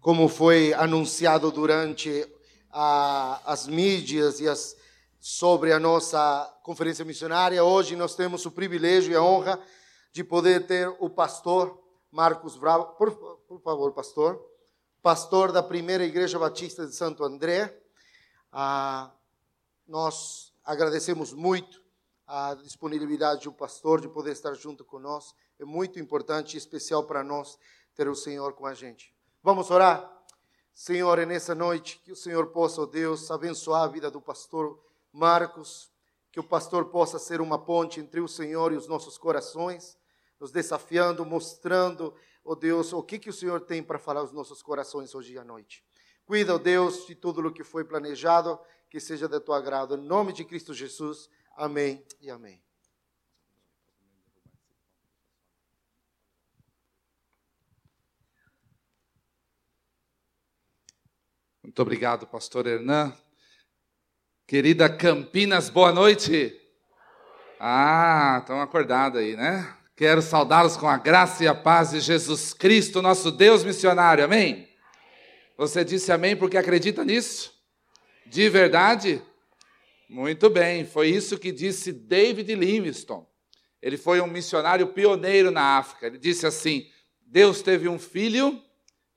como foi anunciado durante a, as mídias e as, sobre a nossa conferência missionária, hoje nós temos o privilégio e a honra de poder ter o pastor Marcos Bravo. Por, por favor, pastor. Pastor da primeira Igreja Batista de Santo André. Ah, nós agradecemos muito a disponibilidade do pastor de poder estar junto conosco. É muito importante e especial para nós ter o Senhor com a gente. Vamos orar? Senhor, é nessa noite que o Senhor possa, oh Deus, abençoar a vida do pastor Marcos, que o pastor possa ser uma ponte entre o Senhor e os nossos corações, nos desafiando, mostrando, oh Deus, o que, que o Senhor tem para falar aos nossos corações hoje à noite. Cuida, oh Deus, de tudo o que foi planejado, que seja de tua agrado. Em nome de Cristo Jesus. Amém e amém. Muito obrigado, pastor Hernan. Querida Campinas, boa noite. Ah, estão acordados aí, né? Quero saudá-los com a graça e a paz de Jesus Cristo, nosso Deus missionário. Amém? Você disse amém porque acredita nisso? De verdade? Muito bem, foi isso que disse David Livingstone. Ele foi um missionário pioneiro na África. Ele disse assim: Deus teve um filho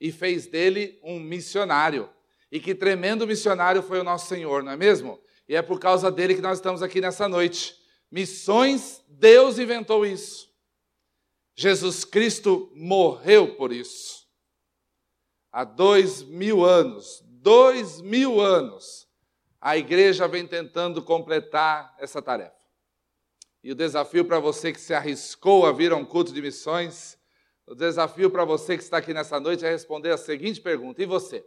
e fez dele um missionário. E que tremendo missionário foi o nosso Senhor, não é mesmo? E é por causa dele que nós estamos aqui nessa noite. Missões, Deus inventou isso. Jesus Cristo morreu por isso. Há dois mil anos, dois mil anos, a igreja vem tentando completar essa tarefa. E o desafio para você que se arriscou a vir a um culto de missões, o desafio para você que está aqui nessa noite é responder a seguinte pergunta: e você?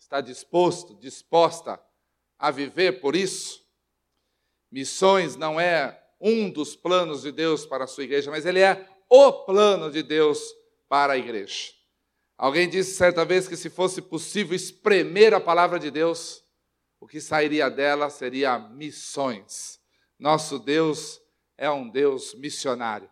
Está disposto, disposta a viver por isso? Missões não é um dos planos de Deus para a sua igreja, mas ele é o plano de Deus para a igreja. Alguém disse certa vez que se fosse possível espremer a palavra de Deus, o que sairia dela seria missões. Nosso Deus é um Deus missionário.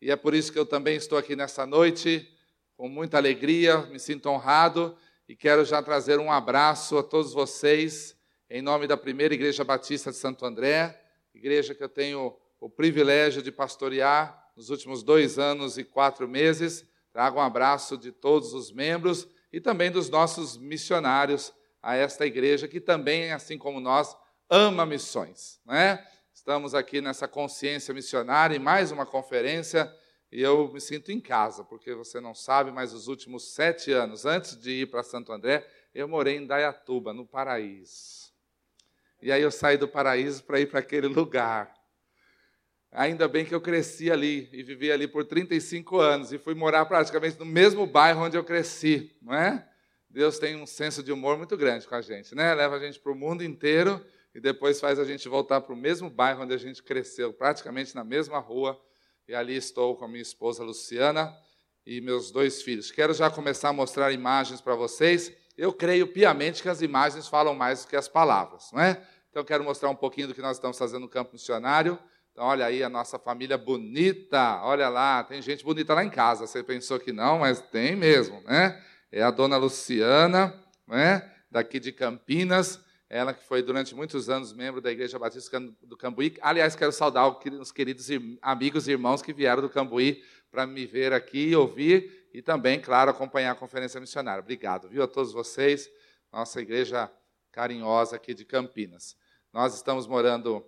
E é por isso que eu também estou aqui nessa noite, com muita alegria, me sinto honrado e quero já trazer um abraço a todos vocês, em nome da primeira Igreja Batista de Santo André, igreja que eu tenho o privilégio de pastorear nos últimos dois anos e quatro meses. Trago um abraço de todos os membros e também dos nossos missionários a esta igreja que também, assim como nós, ama missões. Né? Estamos aqui nessa consciência missionária em mais uma conferência e eu me sinto em casa, porque você não sabe, mas os últimos sete anos, antes de ir para Santo André, eu morei em Dayatuba, no Paraíso. E aí eu saí do Paraíso para ir para aquele lugar. Ainda bem que eu cresci ali e vivi ali por 35 anos e fui morar praticamente no mesmo bairro onde eu cresci, não é? Deus tem um senso de humor muito grande com a gente, né? Leva a gente para o mundo inteiro e depois faz a gente voltar para o mesmo bairro onde a gente cresceu, praticamente na mesma rua. E ali estou com a minha esposa Luciana e meus dois filhos. Quero já começar a mostrar imagens para vocês. Eu creio piamente que as imagens falam mais do que as palavras, não é? Então quero mostrar um pouquinho do que nós estamos fazendo no campo missionário. Então, olha aí a nossa família bonita, olha lá, tem gente bonita lá em casa. Você pensou que não, mas tem mesmo, né? é a dona Luciana, né, daqui de Campinas, ela que foi durante muitos anos membro da Igreja Batista do Cambuí. Aliás, quero saudar os queridos amigos e irmãos que vieram do Cambuí para me ver aqui, ouvir e também, claro, acompanhar a conferência missionária. Obrigado, viu, a todos vocês, nossa igreja carinhosa aqui de Campinas. Nós estamos morando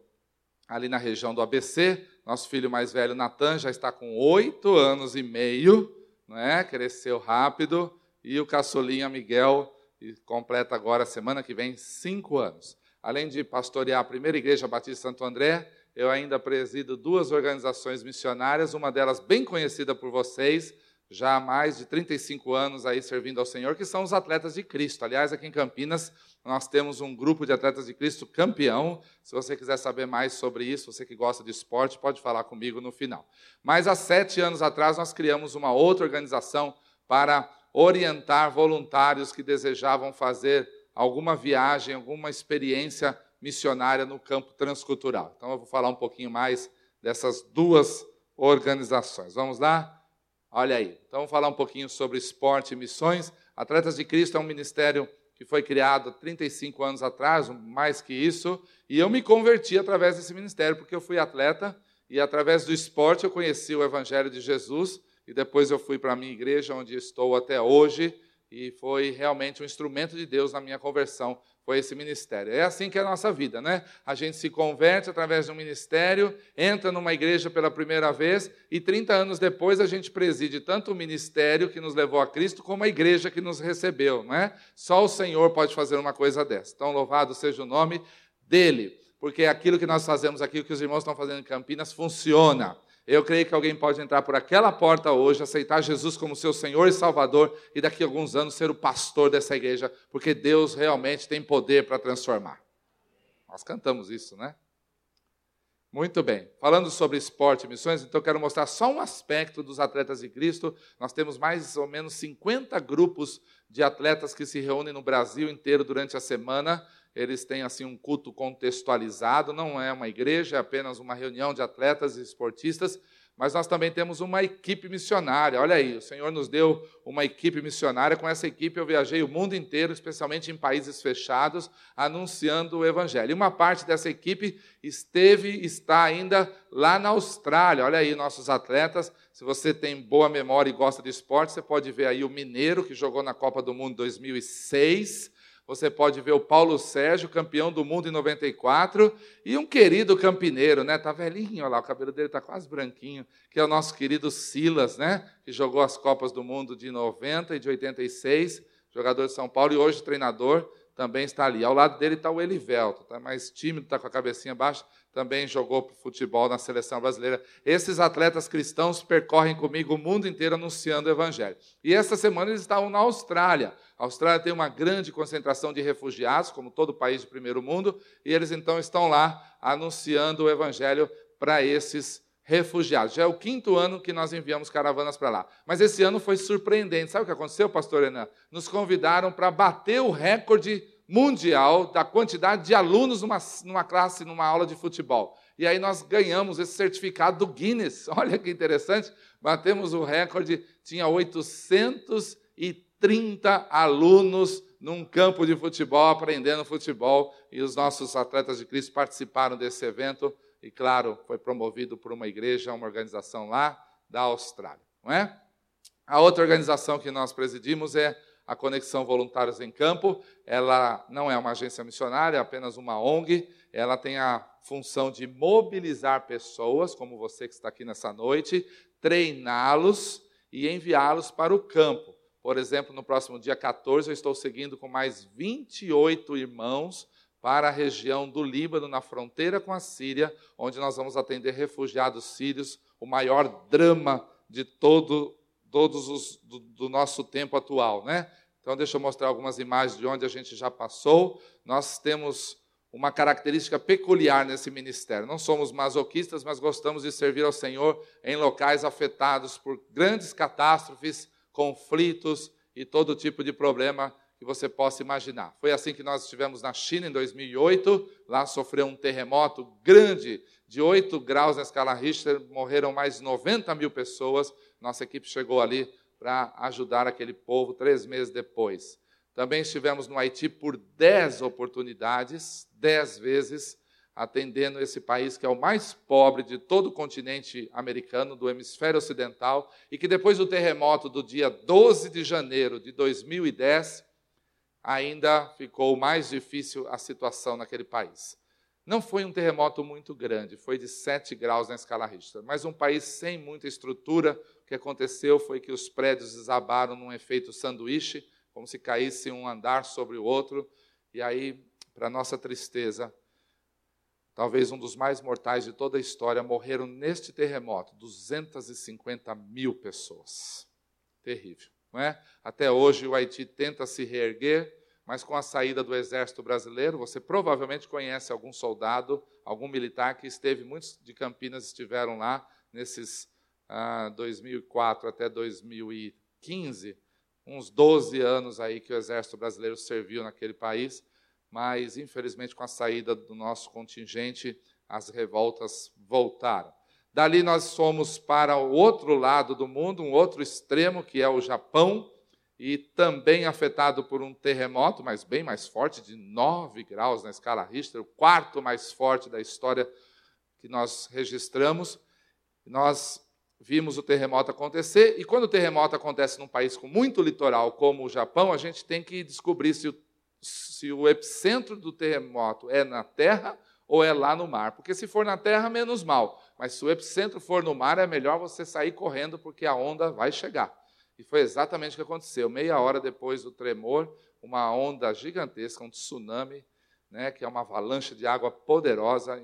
ali na região do ABC. Nosso filho mais velho, Natan, já está com oito anos e meio, não é? cresceu rápido e o caçulinha Miguel completa agora, semana que vem, cinco anos. Além de pastorear a primeira igreja Batista Santo André, eu ainda presido duas organizações missionárias, uma delas bem conhecida por vocês, já há mais de 35 anos aí servindo ao Senhor, que são os Atletas de Cristo. Aliás, aqui em Campinas, nós temos um grupo de Atletas de Cristo campeão. Se você quiser saber mais sobre isso, você que gosta de esporte, pode falar comigo no final. Mas há sete anos atrás, nós criamos uma outra organização para orientar voluntários que desejavam fazer alguma viagem, alguma experiência missionária no campo transcultural. Então eu vou falar um pouquinho mais dessas duas organizações. Vamos lá? Olha aí. Então, vamos falar um pouquinho sobre esporte e missões. Atletas de Cristo é um ministério que foi criado 35 anos atrás, mais que isso, e eu me converti através desse ministério, porque eu fui atleta e através do esporte eu conheci o Evangelho de Jesus, e depois eu fui para a minha igreja, onde estou até hoje, e foi realmente um instrumento de Deus na minha conversão, foi esse ministério. É assim que é a nossa vida, né? A gente se converte através de um ministério, entra numa igreja pela primeira vez e 30 anos depois a gente preside tanto o ministério que nos levou a Cristo como a igreja que nos recebeu, não é? Só o Senhor pode fazer uma coisa dessa. Então, louvado seja o nome dele, porque aquilo que nós fazemos aqui, o que os irmãos estão fazendo em Campinas, funciona. Eu creio que alguém pode entrar por aquela porta hoje, aceitar Jesus como seu Senhor e Salvador e daqui a alguns anos ser o pastor dessa igreja, porque Deus realmente tem poder para transformar. Nós cantamos isso, né? Muito bem. Falando sobre esporte e missões, então quero mostrar só um aspecto dos atletas de Cristo. Nós temos mais ou menos 50 grupos de atletas que se reúnem no Brasil inteiro durante a semana eles têm assim um culto contextualizado, não é uma igreja, é apenas uma reunião de atletas e esportistas, mas nós também temos uma equipe missionária. Olha aí, o Senhor nos deu uma equipe missionária. Com essa equipe eu viajei o mundo inteiro, especialmente em países fechados, anunciando o evangelho. E uma parte dessa equipe esteve, está ainda lá na Austrália. Olha aí nossos atletas. Se você tem boa memória e gosta de esporte, você pode ver aí o Mineiro que jogou na Copa do Mundo 2006 você pode ver o Paulo Sérgio, campeão do mundo em 94, e um querido campineiro, né? Tá velhinho, olha lá, o cabelo dele tá quase branquinho, que é o nosso querido Silas, né? Que jogou as Copas do Mundo de 90 e de 86, jogador de São Paulo e hoje treinador, também está ali. Ao lado dele está o Elivelto, está mais tímido, está com a cabecinha baixa, também jogou futebol na seleção brasileira. Esses atletas cristãos percorrem comigo o mundo inteiro anunciando o Evangelho. E esta semana eles estavam na Austrália. A Austrália tem uma grande concentração de refugiados, como todo país do primeiro mundo, e eles então estão lá anunciando o Evangelho para esses refugiados. Já é o quinto ano que nós enviamos caravanas para lá. Mas esse ano foi surpreendente. Sabe o que aconteceu, pastor Renan? Nos convidaram para bater o recorde mundial da quantidade de alunos numa, numa classe, numa aula de futebol. E aí nós ganhamos esse certificado do Guinness. Olha que interessante. Batemos o recorde, tinha 830 alunos num campo de futebol, aprendendo futebol, e os nossos atletas de Cristo participaram desse evento e, claro, foi promovido por uma igreja, uma organização lá da Austrália, não é? A outra organização que nós presidimos é a Conexão Voluntários em Campo. Ela não é uma agência missionária, é apenas uma ONG. Ela tem a função de mobilizar pessoas, como você que está aqui nessa noite, treiná-los e enviá-los para o campo. Por exemplo, no próximo dia 14, eu estou seguindo com mais 28 irmãos para a região do Líbano, na fronteira com a Síria, onde nós vamos atender refugiados sírios, o maior drama de todo todos os do, do nosso tempo atual, né? Então, deixa eu mostrar algumas imagens de onde a gente já passou. Nós temos uma característica peculiar nesse ministério. Não somos masoquistas, mas gostamos de servir ao Senhor em locais afetados por grandes catástrofes, conflitos e todo tipo de problema que você possa imaginar. Foi assim que nós estivemos na China em 2008. Lá sofreu um terremoto grande de 8 graus na escala Richter, morreram mais de 90 mil pessoas. Nossa equipe chegou ali para ajudar aquele povo três meses depois. Também estivemos no Haiti por 10 oportunidades, 10 vezes, atendendo esse país que é o mais pobre de todo o continente americano, do hemisfério ocidental, e que depois do terremoto do dia 12 de janeiro de 2010, ainda ficou mais difícil a situação naquele país. Não foi um terremoto muito grande, foi de 7 graus na escala Richter, mas um país sem muita estrutura. O que aconteceu foi que os prédios desabaram num efeito sanduíche, como se caísse um andar sobre o outro, e aí, para nossa tristeza, talvez um dos mais mortais de toda a história, morreram neste terremoto 250 mil pessoas. Terrível. Não é? Até hoje o Haiti tenta se reerguer, mas com a saída do exército brasileiro, você provavelmente conhece algum soldado, algum militar que esteve, muitos de Campinas estiveram lá nesses ah, 2004 até 2015, uns 12 anos aí que o exército brasileiro serviu naquele país, mas infelizmente com a saída do nosso contingente, as revoltas voltaram. Dali nós fomos para o outro lado do mundo, um outro extremo, que é o Japão, e também afetado por um terremoto, mas bem mais forte, de 9 graus na escala Richter, o quarto mais forte da história que nós registramos. Nós vimos o terremoto acontecer, e quando o terremoto acontece num país com muito litoral, como o Japão, a gente tem que descobrir se o, se o epicentro do terremoto é na terra ou é lá no mar. Porque se for na terra, menos mal. Mas se o epicentro for no mar, é melhor você sair correndo, porque a onda vai chegar. E foi exatamente o que aconteceu. Meia hora depois do tremor, uma onda gigantesca, um tsunami, né, que é uma avalanche de água poderosa,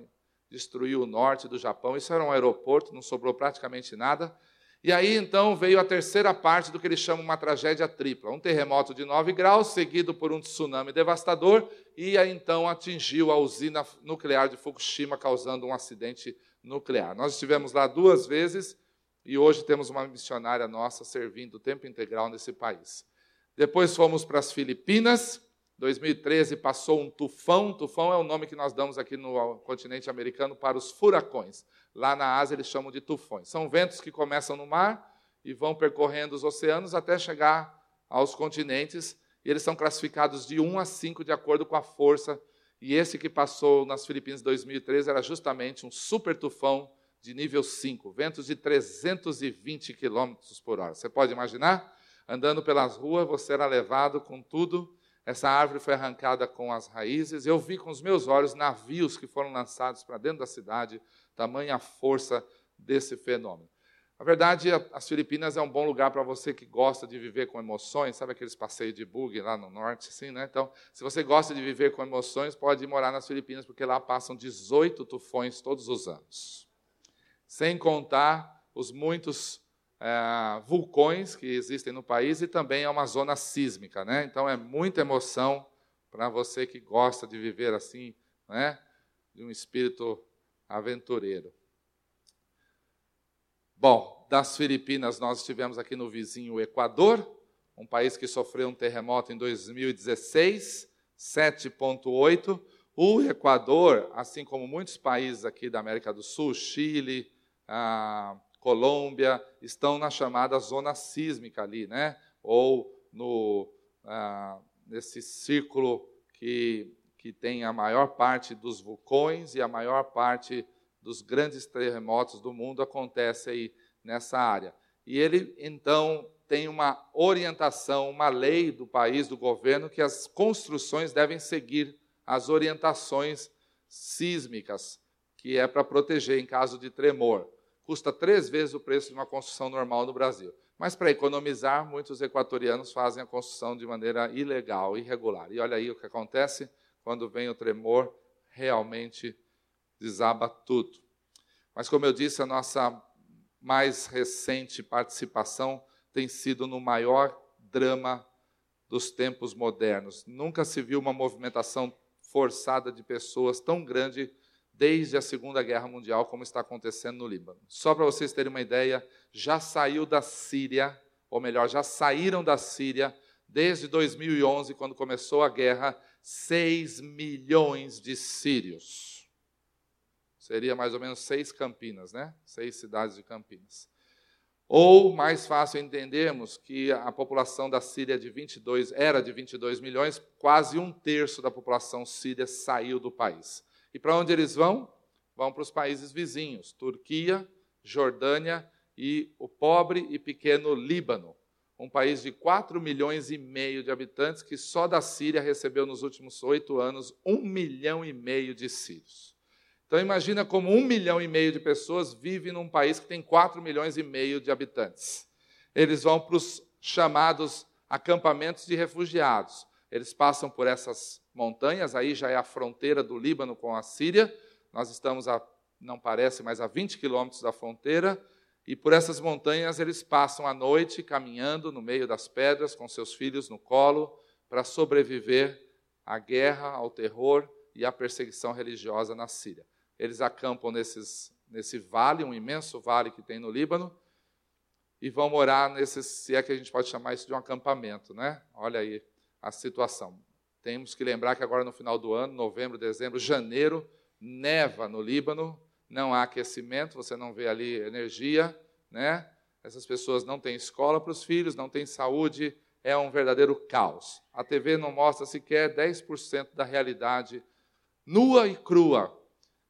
destruiu o norte do Japão. Isso era um aeroporto, não sobrou praticamente nada. E aí então veio a terceira parte do que eles chamam uma tragédia tripla: um terremoto de 9 graus, seguido por um tsunami devastador, e aí então atingiu a usina nuclear de Fukushima, causando um acidente nuclear. Nós estivemos lá duas vezes e hoje temos uma missionária nossa servindo o tempo integral nesse país. Depois fomos para as Filipinas, 2013 passou um tufão. Tufão é o nome que nós damos aqui no continente americano para os furacões. Lá na Ásia eles chamam de tufões. São ventos que começam no mar e vão percorrendo os oceanos até chegar aos continentes. E eles são classificados de 1 a 5 de acordo com a força. E esse que passou nas Filipinas em 2013 era justamente um super tufão de nível 5, ventos de 320 km por hora. Você pode imaginar? Andando pelas ruas, você era levado com tudo essa árvore foi arrancada com as raízes. Eu vi com os meus olhos navios que foram lançados para dentro da cidade, tamanha a força desse fenômeno. Na verdade, as Filipinas é um bom lugar para você que gosta de viver com emoções, sabe aqueles passeios de bug lá no norte, assim, né? Então, se você gosta de viver com emoções, pode morar nas Filipinas, porque lá passam 18 tufões todos os anos. Sem contar os muitos é, vulcões que existem no país e também é uma zona sísmica, né? Então é muita emoção para você que gosta de viver assim, né? De um espírito aventureiro. Bom, das Filipinas nós estivemos aqui no vizinho Equador, um país que sofreu um terremoto em 2016, 7.8. O Equador, assim como muitos países aqui da América do Sul, Chile, Colômbia, estão na chamada zona sísmica ali, né? ou no, ah, nesse círculo que, que tem a maior parte dos vulcões e a maior parte dos grandes terremotos do mundo acontece aí nessa área. E ele, então, tem uma orientação, uma lei do país, do governo, que as construções devem seguir as orientações sísmicas, que é para proteger em caso de tremor custa três vezes o preço de uma construção normal no Brasil. Mas para economizar, muitos equatorianos fazem a construção de maneira ilegal, irregular. E olha aí o que acontece quando vem o tremor, realmente desaba tudo. Mas, como eu disse, a nossa mais recente participação tem sido no maior drama dos tempos modernos. Nunca se viu uma movimentação forçada de pessoas tão grande desde a Segunda Guerra Mundial, como está acontecendo no Líbano. Só para vocês terem uma ideia, já saiu da Síria, ou melhor, já saíram da Síria desde 2011, quando começou a guerra, 6 milhões de sírios. Seria mais ou menos seis Campinas, né? Seis cidades de Campinas. Ou, mais fácil entendermos que a população da Síria de 22, era de 22 milhões, quase um terço da população síria saiu do país. E para onde eles vão? Vão para os países vizinhos: Turquia, Jordânia e o pobre e pequeno Líbano, um país de 4 milhões e meio de habitantes, que só da Síria recebeu nos últimos oito anos um milhão e meio de sírios. Então imagina como um milhão e meio de pessoas vivem num país que tem 4 milhões e meio de habitantes. Eles vão para os chamados acampamentos de refugiados. Eles passam por essas montanhas, aí já é a fronteira do Líbano com a Síria. Nós estamos a, não parece, mas a 20 quilômetros da fronteira. E por essas montanhas eles passam a noite caminhando no meio das pedras com seus filhos no colo para sobreviver à guerra, ao terror e à perseguição religiosa na Síria. Eles acampam nesses, nesse vale, um imenso vale que tem no Líbano, e vão morar nesse, se é que a gente pode chamar isso de um acampamento, né? Olha aí a situação. Temos que lembrar que agora no final do ano, novembro, dezembro, janeiro, neva no Líbano, não há aquecimento, você não vê ali energia, né? Essas pessoas não têm escola para os filhos, não têm saúde, é um verdadeiro caos. A TV não mostra sequer 10% da realidade nua e crua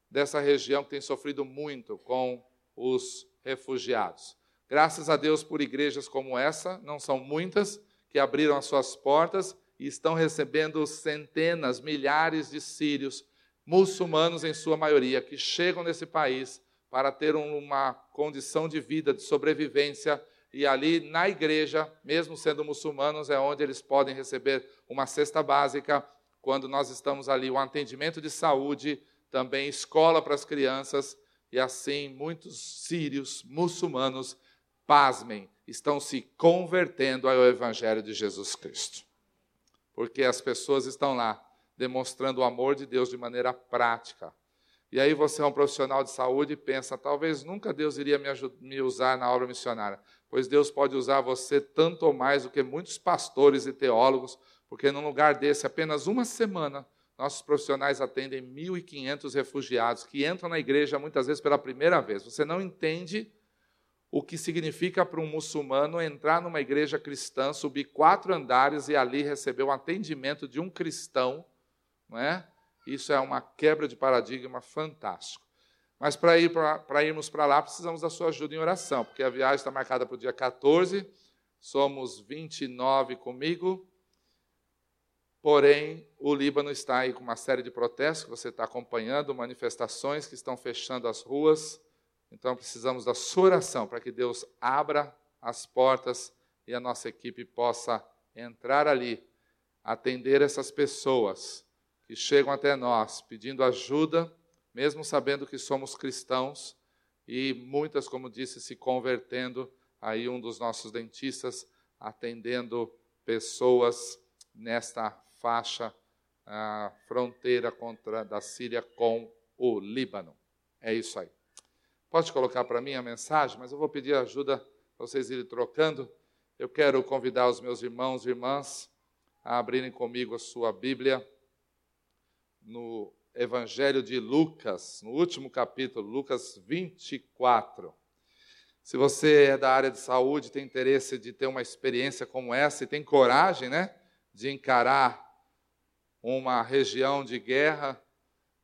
dessa região que tem sofrido muito com os refugiados. Graças a Deus por igrejas como essa, não são muitas, que abriram as suas portas e estão recebendo centenas, milhares de sírios, muçulmanos em sua maioria, que chegam nesse país para ter uma condição de vida, de sobrevivência, e ali na igreja, mesmo sendo muçulmanos, é onde eles podem receber uma cesta básica, quando nós estamos ali, o um atendimento de saúde, também escola para as crianças, e assim muitos sírios, muçulmanos, pasmem, estão se convertendo ao Evangelho de Jesus Cristo. Porque as pessoas estão lá demonstrando o amor de Deus de maneira prática. E aí você é um profissional de saúde e pensa, talvez nunca Deus iria me, me usar na obra missionária, pois Deus pode usar você tanto ou mais do que muitos pastores e teólogos, porque num lugar desse, apenas uma semana, nossos profissionais atendem 1.500 refugiados que entram na igreja muitas vezes pela primeira vez. Você não entende o que significa para um muçulmano entrar numa igreja cristã, subir quatro andares e ali receber o atendimento de um cristão, não é? Isso é uma quebra de paradigma fantástico. Mas para ir para irmos para lá, precisamos da sua ajuda em oração, porque a viagem está marcada para o dia 14, somos 29 comigo, porém o Líbano está aí com uma série de protestos que você está acompanhando, manifestações que estão fechando as ruas, então precisamos da sua oração para que Deus abra as portas e a nossa equipe possa entrar ali, atender essas pessoas chegam até nós pedindo ajuda, mesmo sabendo que somos cristãos, e muitas, como disse, se convertendo. Aí, um dos nossos dentistas atendendo pessoas nesta faixa fronteira contra da Síria com o Líbano. É isso aí. Pode colocar para mim a mensagem, mas eu vou pedir ajuda para vocês irem trocando. Eu quero convidar os meus irmãos e irmãs a abrirem comigo a sua Bíblia no Evangelho de Lucas, no último capítulo, Lucas 24. Se você é da área de saúde, tem interesse de ter uma experiência como essa e tem coragem, né, de encarar uma região de guerra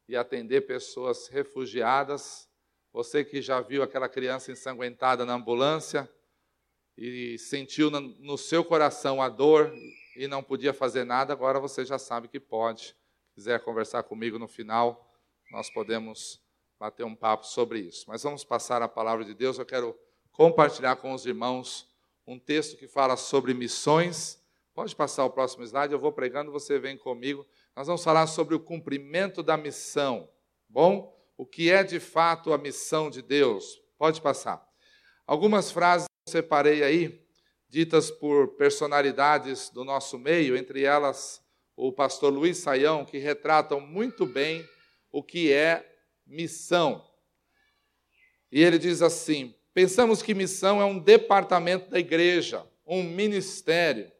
e atender pessoas refugiadas, você que já viu aquela criança ensanguentada na ambulância e sentiu no seu coração a dor e não podia fazer nada, agora você já sabe que pode. Se quiser conversar comigo no final, nós podemos bater um papo sobre isso. Mas vamos passar a palavra de Deus. Eu quero compartilhar com os irmãos um texto que fala sobre missões. Pode passar o próximo slide, eu vou pregando, você vem comigo. Nós vamos falar sobre o cumprimento da missão. Bom? o que é de fato a missão de Deus. Pode passar. Algumas frases eu separei aí, ditas por personalidades do nosso meio, entre elas o pastor Luiz Saião, que retratam muito bem o que é missão. E ele diz assim: pensamos que missão é um departamento da igreja, um ministério.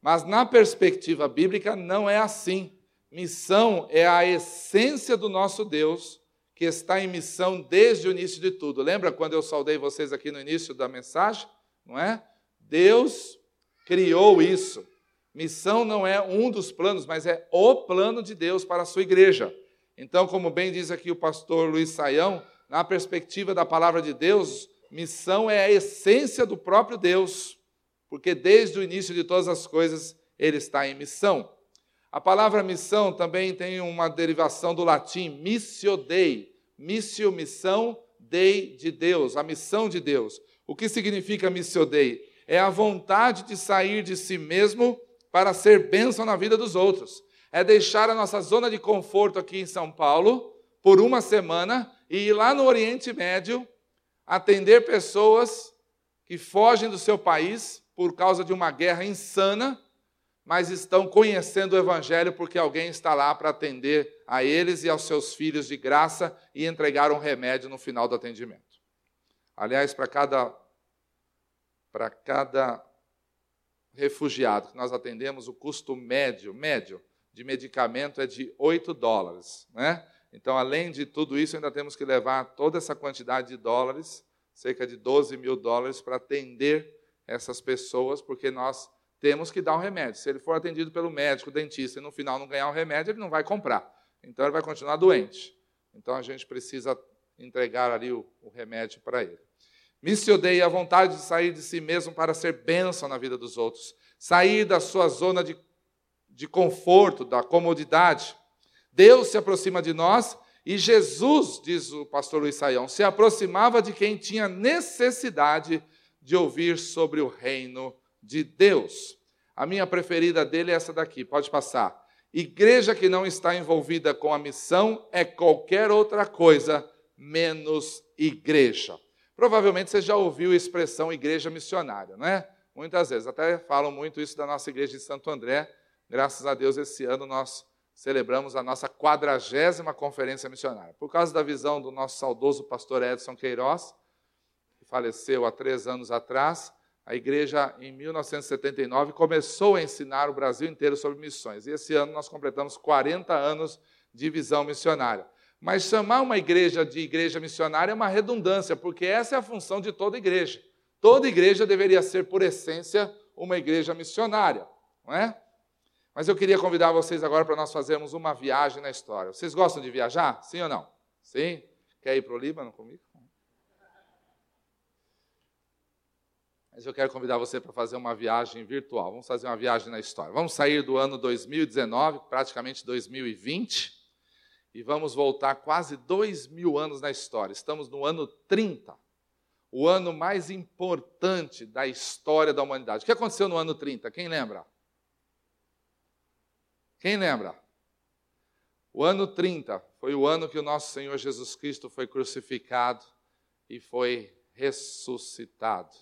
Mas na perspectiva bíblica não é assim. Missão é a essência do nosso Deus que está em missão desde o início de tudo. Lembra quando eu saudei vocês aqui no início da mensagem? Não é? Deus criou isso. Missão não é um dos planos, mas é o plano de Deus para a sua igreja. Então, como bem diz aqui o pastor Luiz Saião, na perspectiva da palavra de Deus, missão é a essência do próprio Deus, porque desde o início de todas as coisas ele está em missão. A palavra missão também tem uma derivação do latim missio dei, missio missão dei de Deus, a missão de Deus. O que significa missio dei? É a vontade de sair de si mesmo para ser bênção na vida dos outros. É deixar a nossa zona de conforto aqui em São Paulo por uma semana e ir lá no Oriente Médio atender pessoas que fogem do seu país por causa de uma guerra insana mas estão conhecendo o Evangelho porque alguém está lá para atender a eles e aos seus filhos de graça e entregar um remédio no final do atendimento. Aliás, para cada, para cada refugiado que nós atendemos, o custo médio, médio de medicamento é de 8 dólares. Né? Então, além de tudo isso, ainda temos que levar toda essa quantidade de dólares, cerca de 12 mil dólares, para atender essas pessoas, porque nós temos que dar um remédio. Se ele for atendido pelo médico, dentista, e no final não ganhar um remédio, ele não vai comprar. Então, ele vai continuar doente. Então, a gente precisa entregar ali o, o remédio para ele. Odeia a vontade de sair de si mesmo para ser bênção na vida dos outros, sair da sua zona de, de conforto, da comodidade. Deus se aproxima de nós e Jesus, diz o pastor Luiz Saião, se aproximava de quem tinha necessidade de ouvir sobre o reino de Deus. A minha preferida dele é essa daqui, pode passar. Igreja que não está envolvida com a missão é qualquer outra coisa menos igreja. Provavelmente você já ouviu a expressão igreja missionária, não é? Muitas vezes, até falam muito isso da nossa igreja de Santo André. Graças a Deus, esse ano nós celebramos a nossa quadragésima conferência missionária. Por causa da visão do nosso saudoso pastor Edson Queiroz, que faleceu há três anos atrás, a igreja, em 1979, começou a ensinar o Brasil inteiro sobre missões. E esse ano nós completamos 40 anos de visão missionária. Mas chamar uma igreja de igreja missionária é uma redundância, porque essa é a função de toda igreja. Toda igreja deveria ser, por essência, uma igreja missionária, não é? Mas eu queria convidar vocês agora para nós fazermos uma viagem na história. Vocês gostam de viajar? Sim ou não? Sim? Quer ir para o Líbano comigo? Mas eu quero convidar você para fazer uma viagem virtual. Vamos fazer uma viagem na história. Vamos sair do ano 2019, praticamente 2020 e vamos voltar quase dois mil anos na história. Estamos no ano 30, o ano mais importante da história da humanidade. O que aconteceu no ano 30? Quem lembra? Quem lembra? O ano 30 foi o ano que o nosso Senhor Jesus Cristo foi crucificado e foi ressuscitado.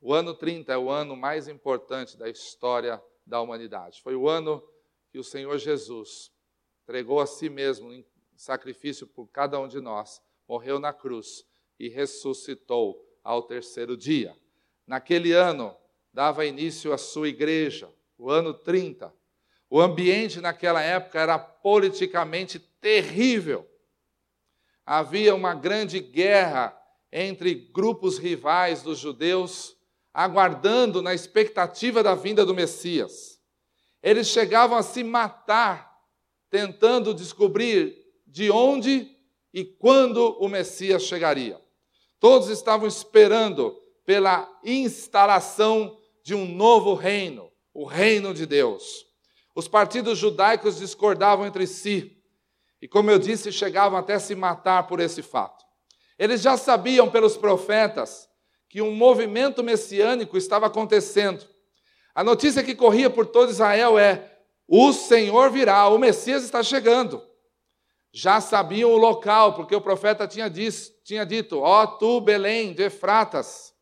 O ano 30 é o ano mais importante da história da humanidade. Foi o ano que o Senhor Jesus entregou a si mesmo em sacrifício por cada um de nós, morreu na cruz e ressuscitou ao terceiro dia. Naquele ano, dava início a sua igreja, o ano 30. O ambiente naquela época era politicamente terrível. Havia uma grande guerra entre grupos rivais dos judeus, aguardando na expectativa da vinda do Messias. Eles chegavam a se matar tentando descobrir de onde e quando o Messias chegaria. Todos estavam esperando pela instalação de um novo reino, o reino de Deus. Os partidos judaicos discordavam entre si e, como eu disse, chegavam até se matar por esse fato. Eles já sabiam pelos profetas que um movimento messiânico estava acontecendo. A notícia que corria por todo Israel é: o Senhor virá, o Messias está chegando. Já sabiam o local, porque o profeta tinha, diz, tinha dito: Ó oh, tu, Belém, de Efratas.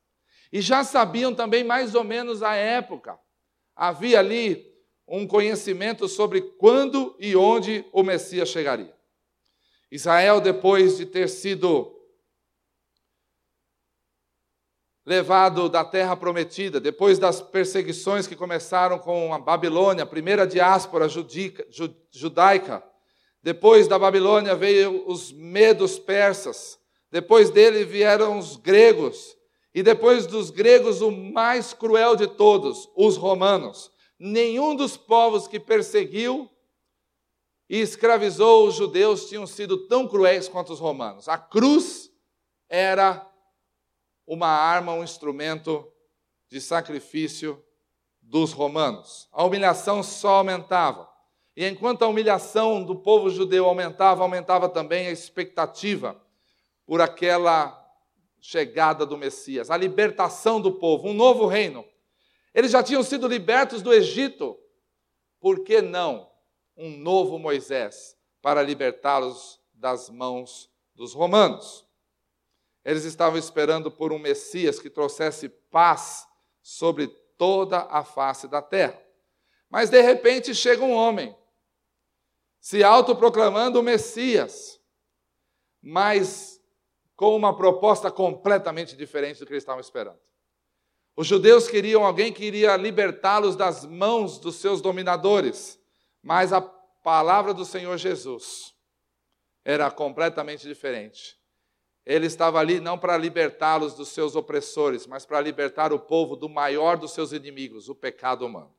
E já sabiam também mais ou menos a época. Havia ali um conhecimento sobre quando e onde o Messias chegaria. Israel, depois de ter sido levado da terra prometida, depois das perseguições que começaram com a Babilônia, a primeira diáspora judica, judaica. Depois da Babilônia veio os medos persas. Depois dele vieram os gregos. E depois dos gregos, o mais cruel de todos, os romanos. Nenhum dos povos que perseguiu e escravizou os judeus tinham sido tão cruéis quanto os romanos. A cruz era uma arma, um instrumento de sacrifício dos romanos. A humilhação só aumentava. E enquanto a humilhação do povo judeu aumentava, aumentava também a expectativa por aquela chegada do Messias, a libertação do povo, um novo reino. Eles já tinham sido libertos do Egito, por que não um novo Moisés para libertá-los das mãos dos romanos? Eles estavam esperando por um Messias que trouxesse paz sobre toda a face da terra. Mas de repente chega um homem, se autoproclamando Messias, mas com uma proposta completamente diferente do que eles estavam esperando. Os judeus queriam alguém que iria libertá-los das mãos dos seus dominadores, mas a palavra do Senhor Jesus era completamente diferente. Ele estava ali não para libertá-los dos seus opressores, mas para libertar o povo do maior dos seus inimigos, o pecado humano.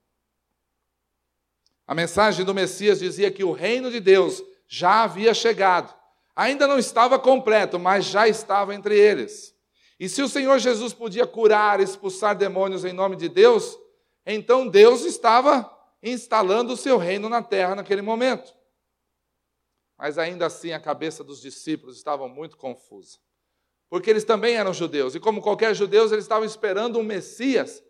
A mensagem do Messias dizia que o reino de Deus já havia chegado. Ainda não estava completo, mas já estava entre eles. E se o Senhor Jesus podia curar, expulsar demônios em nome de Deus, então Deus estava instalando o seu reino na terra naquele momento. Mas ainda assim a cabeça dos discípulos estava muito confusa. Porque eles também eram judeus, e como qualquer judeu, eles estavam esperando um Messias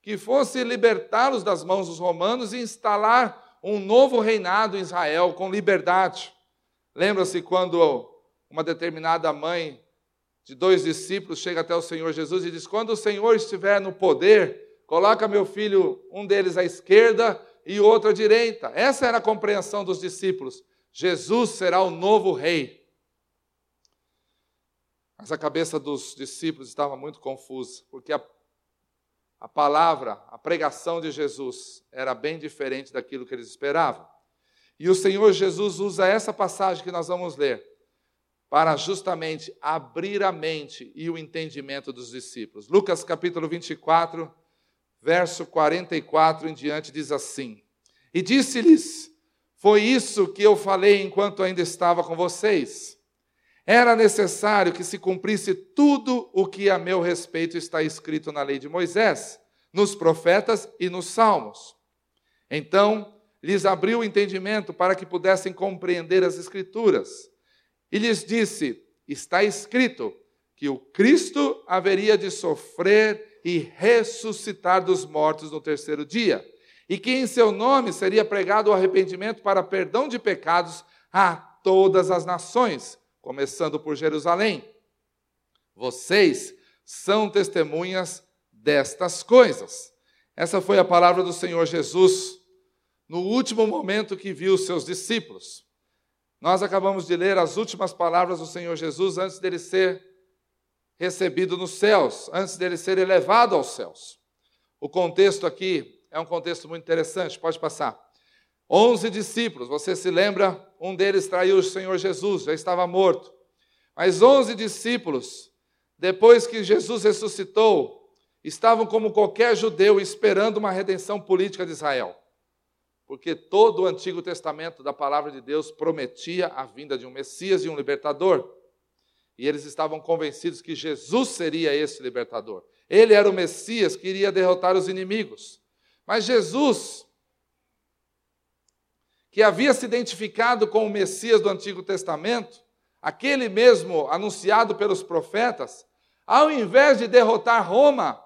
que fosse libertá-los das mãos dos romanos e instalar um novo reinado em Israel com liberdade. Lembra-se quando uma determinada mãe de dois discípulos chega até o Senhor Jesus e diz: Quando o Senhor estiver no poder, coloca meu filho, um deles à esquerda e outro à direita. Essa era a compreensão dos discípulos. Jesus será o novo rei. Mas a cabeça dos discípulos estava muito confusa, porque a, a palavra, a pregação de Jesus era bem diferente daquilo que eles esperavam. E o Senhor Jesus usa essa passagem que nós vamos ler para justamente abrir a mente e o entendimento dos discípulos. Lucas capítulo 24, verso 44 em diante diz assim: E disse-lhes: foi isso que eu falei enquanto ainda estava com vocês. Era necessário que se cumprisse tudo o que a meu respeito está escrito na lei de Moisés, nos profetas e nos salmos. Então lhes abriu o entendimento para que pudessem compreender as Escrituras. E lhes disse: Está escrito que o Cristo haveria de sofrer e ressuscitar dos mortos no terceiro dia e que em seu nome seria pregado o arrependimento para perdão de pecados a todas as nações, começando por Jerusalém. Vocês são testemunhas destas coisas. Essa foi a palavra do Senhor Jesus no último momento que viu os seus discípulos. Nós acabamos de ler as últimas palavras do Senhor Jesus antes dele ser recebido nos céus, antes dele ser elevado aos céus. O contexto aqui é um contexto muito interessante, pode passar. Onze discípulos, você se lembra? Um deles traiu o Senhor Jesus, já estava morto. Mas onze discípulos, depois que Jesus ressuscitou, estavam como qualquer judeu esperando uma redenção política de Israel. Porque todo o Antigo Testamento da palavra de Deus prometia a vinda de um Messias e um libertador. E eles estavam convencidos que Jesus seria esse libertador. Ele era o Messias que iria derrotar os inimigos. Mas Jesus, que havia se identificado com o Messias do Antigo Testamento, aquele mesmo anunciado pelos profetas, ao invés de derrotar Roma,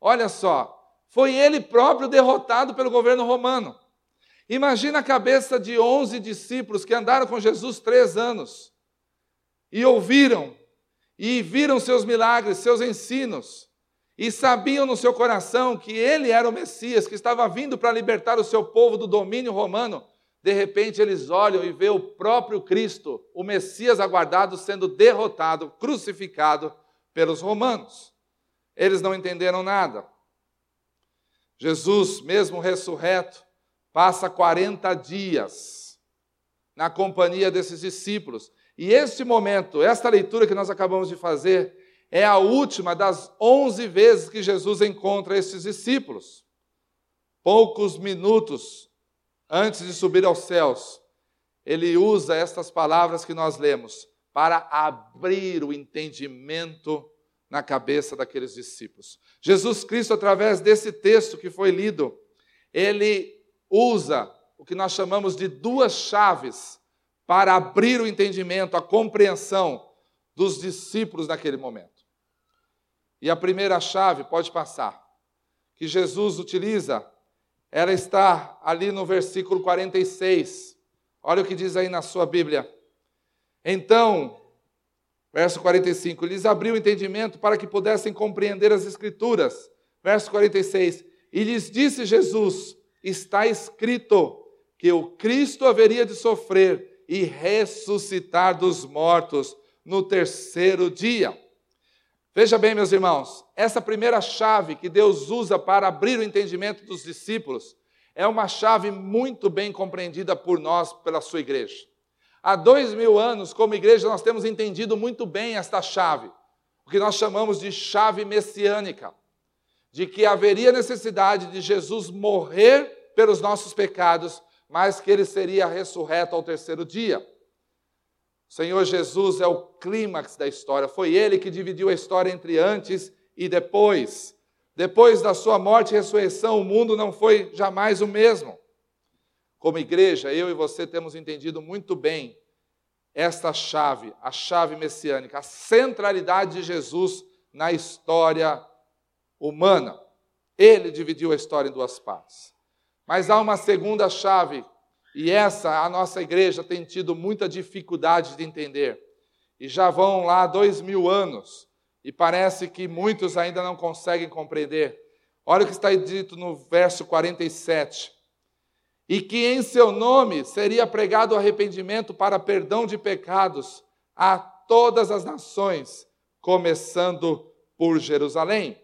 olha só, foi ele próprio derrotado pelo governo romano. Imagina a cabeça de onze discípulos que andaram com Jesus três anos e ouviram e viram seus milagres, seus ensinos, e sabiam no seu coração que ele era o Messias, que estava vindo para libertar o seu povo do domínio romano, de repente eles olham e vê o próprio Cristo, o Messias aguardado, sendo derrotado, crucificado pelos romanos. Eles não entenderam nada. Jesus, mesmo ressurreto, passa 40 dias na companhia desses discípulos. E este momento, esta leitura que nós acabamos de fazer, é a última das onze vezes que Jesus encontra esses discípulos. Poucos minutos antes de subir aos céus, ele usa estas palavras que nós lemos para abrir o entendimento na cabeça daqueles discípulos. Jesus Cristo, através desse texto que foi lido, ele usa o que nós chamamos de duas chaves para abrir o entendimento, a compreensão dos discípulos naquele momento. E a primeira chave, pode passar, que Jesus utiliza, ela está ali no versículo 46. Olha o que diz aí na sua Bíblia. Então, verso 45, lhes abriu o entendimento para que pudessem compreender as Escrituras. Verso 46, e lhes disse Jesus: Está escrito que o Cristo haveria de sofrer e ressuscitar dos mortos no terceiro dia. Veja bem, meus irmãos, essa primeira chave que Deus usa para abrir o entendimento dos discípulos é uma chave muito bem compreendida por nós, pela sua igreja. Há dois mil anos, como igreja, nós temos entendido muito bem esta chave, o que nós chamamos de chave messiânica, de que haveria necessidade de Jesus morrer pelos nossos pecados, mas que ele seria ressurreto ao terceiro dia. Senhor Jesus é o clímax da história, foi ele que dividiu a história entre antes e depois. Depois da sua morte e ressurreição, o mundo não foi jamais o mesmo. Como igreja, eu e você temos entendido muito bem esta chave, a chave messiânica, a centralidade de Jesus na história humana. Ele dividiu a história em duas partes. Mas há uma segunda chave, e essa a nossa igreja tem tido muita dificuldade de entender. E já vão lá dois mil anos e parece que muitos ainda não conseguem compreender. Olha o que está dito no verso 47. E que em seu nome seria pregado arrependimento para perdão de pecados a todas as nações, começando por Jerusalém.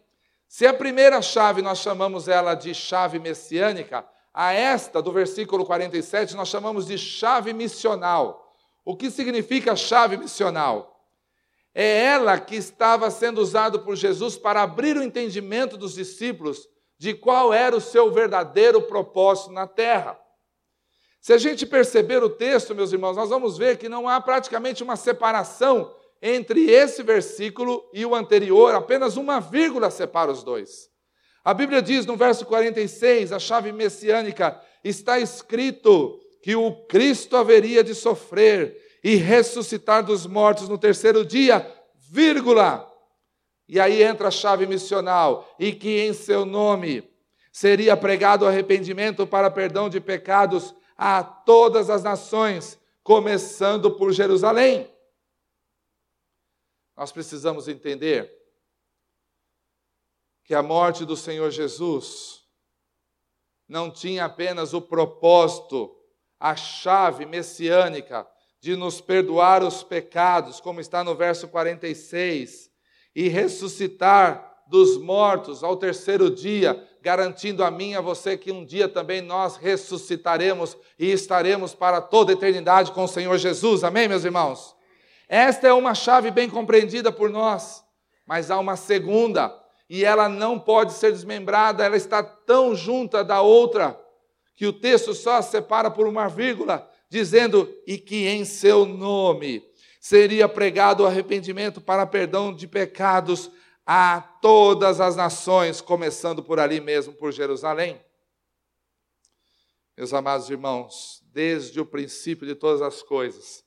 Se a primeira chave nós chamamos ela de chave messiânica, a esta do versículo 47 nós chamamos de chave missional. O que significa chave missional? É ela que estava sendo usada por Jesus para abrir o entendimento dos discípulos de qual era o seu verdadeiro propósito na terra. Se a gente perceber o texto, meus irmãos, nós vamos ver que não há praticamente uma separação entre esse versículo e o anterior, apenas uma vírgula separa os dois. A Bíblia diz no verso 46, a chave messiânica, está escrito que o Cristo haveria de sofrer e ressuscitar dos mortos no terceiro dia, vírgula. E aí entra a chave missional, e que em seu nome seria pregado arrependimento para perdão de pecados a todas as nações, começando por Jerusalém. Nós precisamos entender que a morte do Senhor Jesus não tinha apenas o propósito, a chave messiânica de nos perdoar os pecados, como está no verso 46, e ressuscitar dos mortos ao terceiro dia, garantindo a mim e a você que um dia também nós ressuscitaremos e estaremos para toda eternidade com o Senhor Jesus. Amém, meus irmãos? Esta é uma chave bem compreendida por nós, mas há uma segunda, e ela não pode ser desmembrada, ela está tão junta da outra que o texto só separa por uma vírgula dizendo: e que em seu nome seria pregado o arrependimento para perdão de pecados a todas as nações, começando por ali mesmo, por Jerusalém. Meus amados irmãos, desde o princípio de todas as coisas,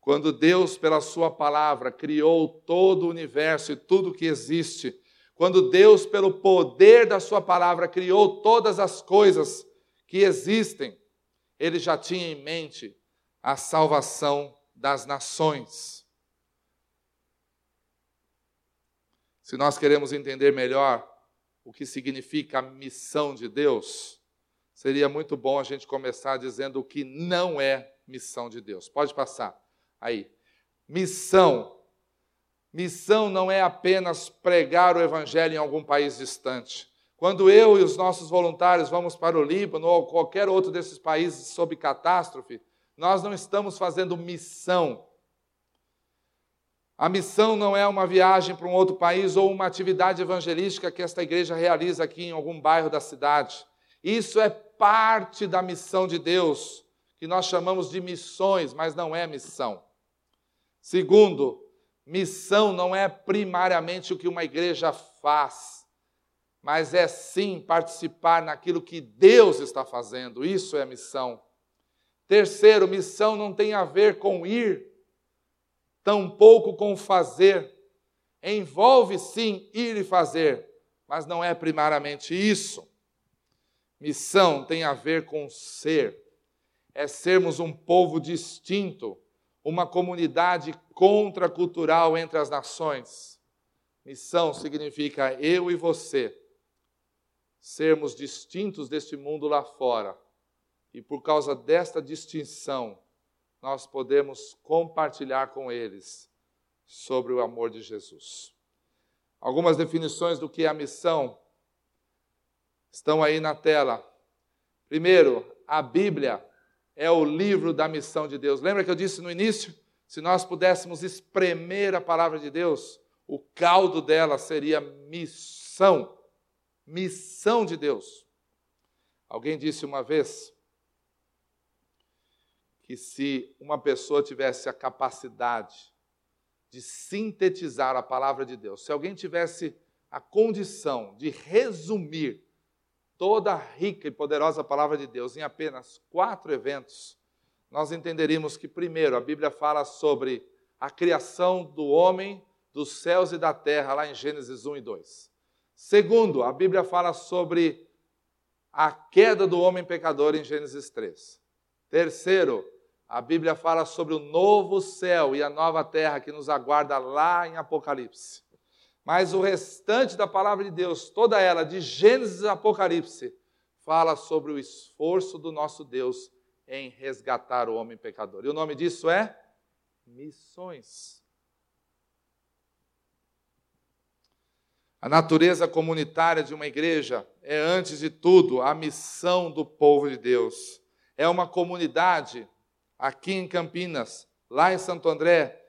quando Deus, pela Sua palavra, criou todo o universo e tudo que existe, quando Deus, pelo poder da Sua palavra, criou todas as coisas que existem, ele já tinha em mente a salvação das nações. Se nós queremos entender melhor o que significa a missão de Deus, seria muito bom a gente começar dizendo o que não é missão de Deus. Pode passar aí. Missão. Missão não é apenas pregar o evangelho em algum país distante. Quando eu e os nossos voluntários vamos para o Líbano ou qualquer outro desses países sob catástrofe, nós não estamos fazendo missão. A missão não é uma viagem para um outro país ou uma atividade evangelística que esta igreja realiza aqui em algum bairro da cidade. Isso é parte da missão de Deus, que nós chamamos de missões, mas não é missão. Segundo, missão não é primariamente o que uma igreja faz mas é sim participar naquilo que Deus está fazendo. Isso é missão. Terceiro, missão não tem a ver com ir, tampouco com fazer. Envolve sim ir e fazer, mas não é primariamente isso. Missão tem a ver com ser, é sermos um povo distinto, uma comunidade contracultural entre as nações. Missão significa eu e você sermos distintos deste mundo lá fora. E por causa desta distinção, nós podemos compartilhar com eles sobre o amor de Jesus. Algumas definições do que é a missão estão aí na tela. Primeiro, a Bíblia é o livro da missão de Deus. Lembra que eu disse no início? Se nós pudéssemos espremer a palavra de Deus, o caldo dela seria missão. Missão de Deus. Alguém disse uma vez que se uma pessoa tivesse a capacidade de sintetizar a palavra de Deus, se alguém tivesse a condição de resumir toda a rica e poderosa palavra de Deus em apenas quatro eventos, nós entenderíamos que, primeiro, a Bíblia fala sobre a criação do homem, dos céus e da terra, lá em Gênesis 1 e 2. Segundo, a Bíblia fala sobre a queda do homem pecador em Gênesis 3. Terceiro, a Bíblia fala sobre o novo céu e a nova terra que nos aguarda lá em Apocalipse. Mas o restante da palavra de Deus, toda ela, de Gênesis a Apocalipse, fala sobre o esforço do nosso Deus em resgatar o homem pecador. E o nome disso é missões. A natureza comunitária de uma igreja é, antes de tudo, a missão do povo de Deus. É uma comunidade, aqui em Campinas, lá em Santo André,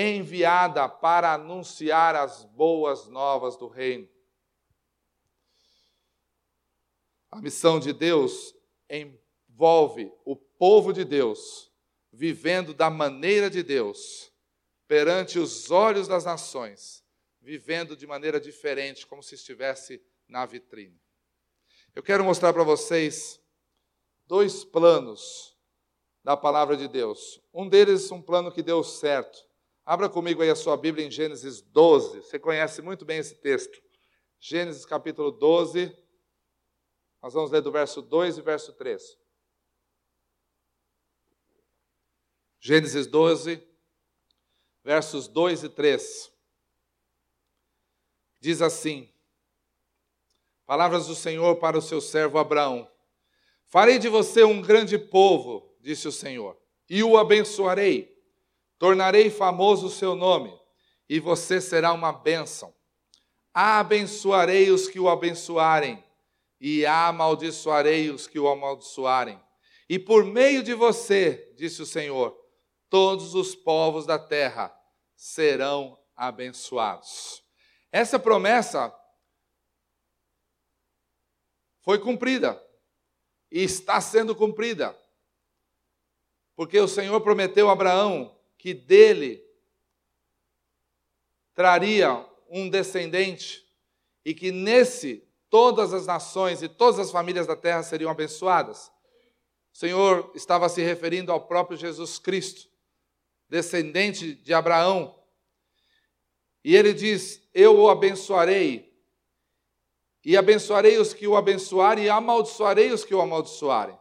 enviada para anunciar as boas novas do reino. A missão de Deus envolve o povo de Deus vivendo da maneira de Deus, perante os olhos das nações, vivendo de maneira diferente, como se estivesse na vitrine. Eu quero mostrar para vocês dois planos da palavra de Deus. Um deles, um plano que deu certo. Abra comigo aí a sua Bíblia em Gênesis 12. Você conhece muito bem esse texto. Gênesis capítulo 12. Nós vamos ler do verso 2 e verso 3. Gênesis 12, versos 2 e 3. Diz assim: Palavras do Senhor para o seu servo Abraão: Farei de você um grande povo, disse o Senhor, e o abençoarei Tornarei famoso o seu nome, e você será uma bênção. Abençoarei os que o abençoarem, e amaldiçoarei os que o amaldiçoarem. E por meio de você, disse o Senhor, todos os povos da terra serão abençoados. Essa promessa foi cumprida e está sendo cumprida. Porque o Senhor prometeu a Abraão que dele traria um descendente e que nesse todas as nações e todas as famílias da terra seriam abençoadas. O Senhor estava se referindo ao próprio Jesus Cristo, descendente de Abraão. E ele diz: Eu o abençoarei, e abençoarei os que o abençoarem, e amaldiçoarei os que o amaldiçoarem.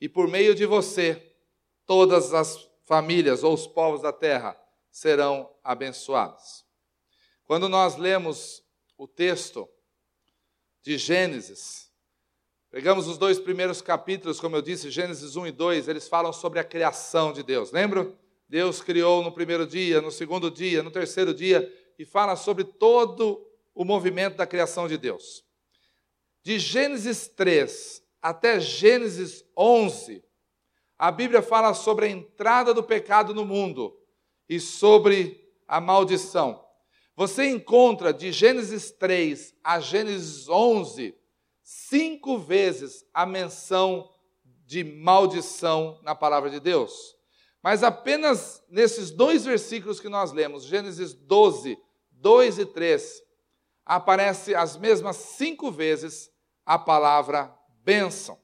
E por meio de você, todas as famílias ou os povos da terra serão abençoados. Quando nós lemos o texto de Gênesis, pegamos os dois primeiros capítulos, como eu disse, Gênesis 1 e 2, eles falam sobre a criação de Deus. Lembram? Deus criou no primeiro dia, no segundo dia, no terceiro dia, e fala sobre todo o movimento da criação de Deus. De Gênesis 3 até Gênesis 11, a Bíblia fala sobre a entrada do pecado no mundo e sobre a maldição. Você encontra de Gênesis 3 a Gênesis 11 cinco vezes a menção de maldição na palavra de Deus. Mas apenas nesses dois versículos que nós lemos, Gênesis 12, 2 e 3, aparece as mesmas cinco vezes a palavra bênção.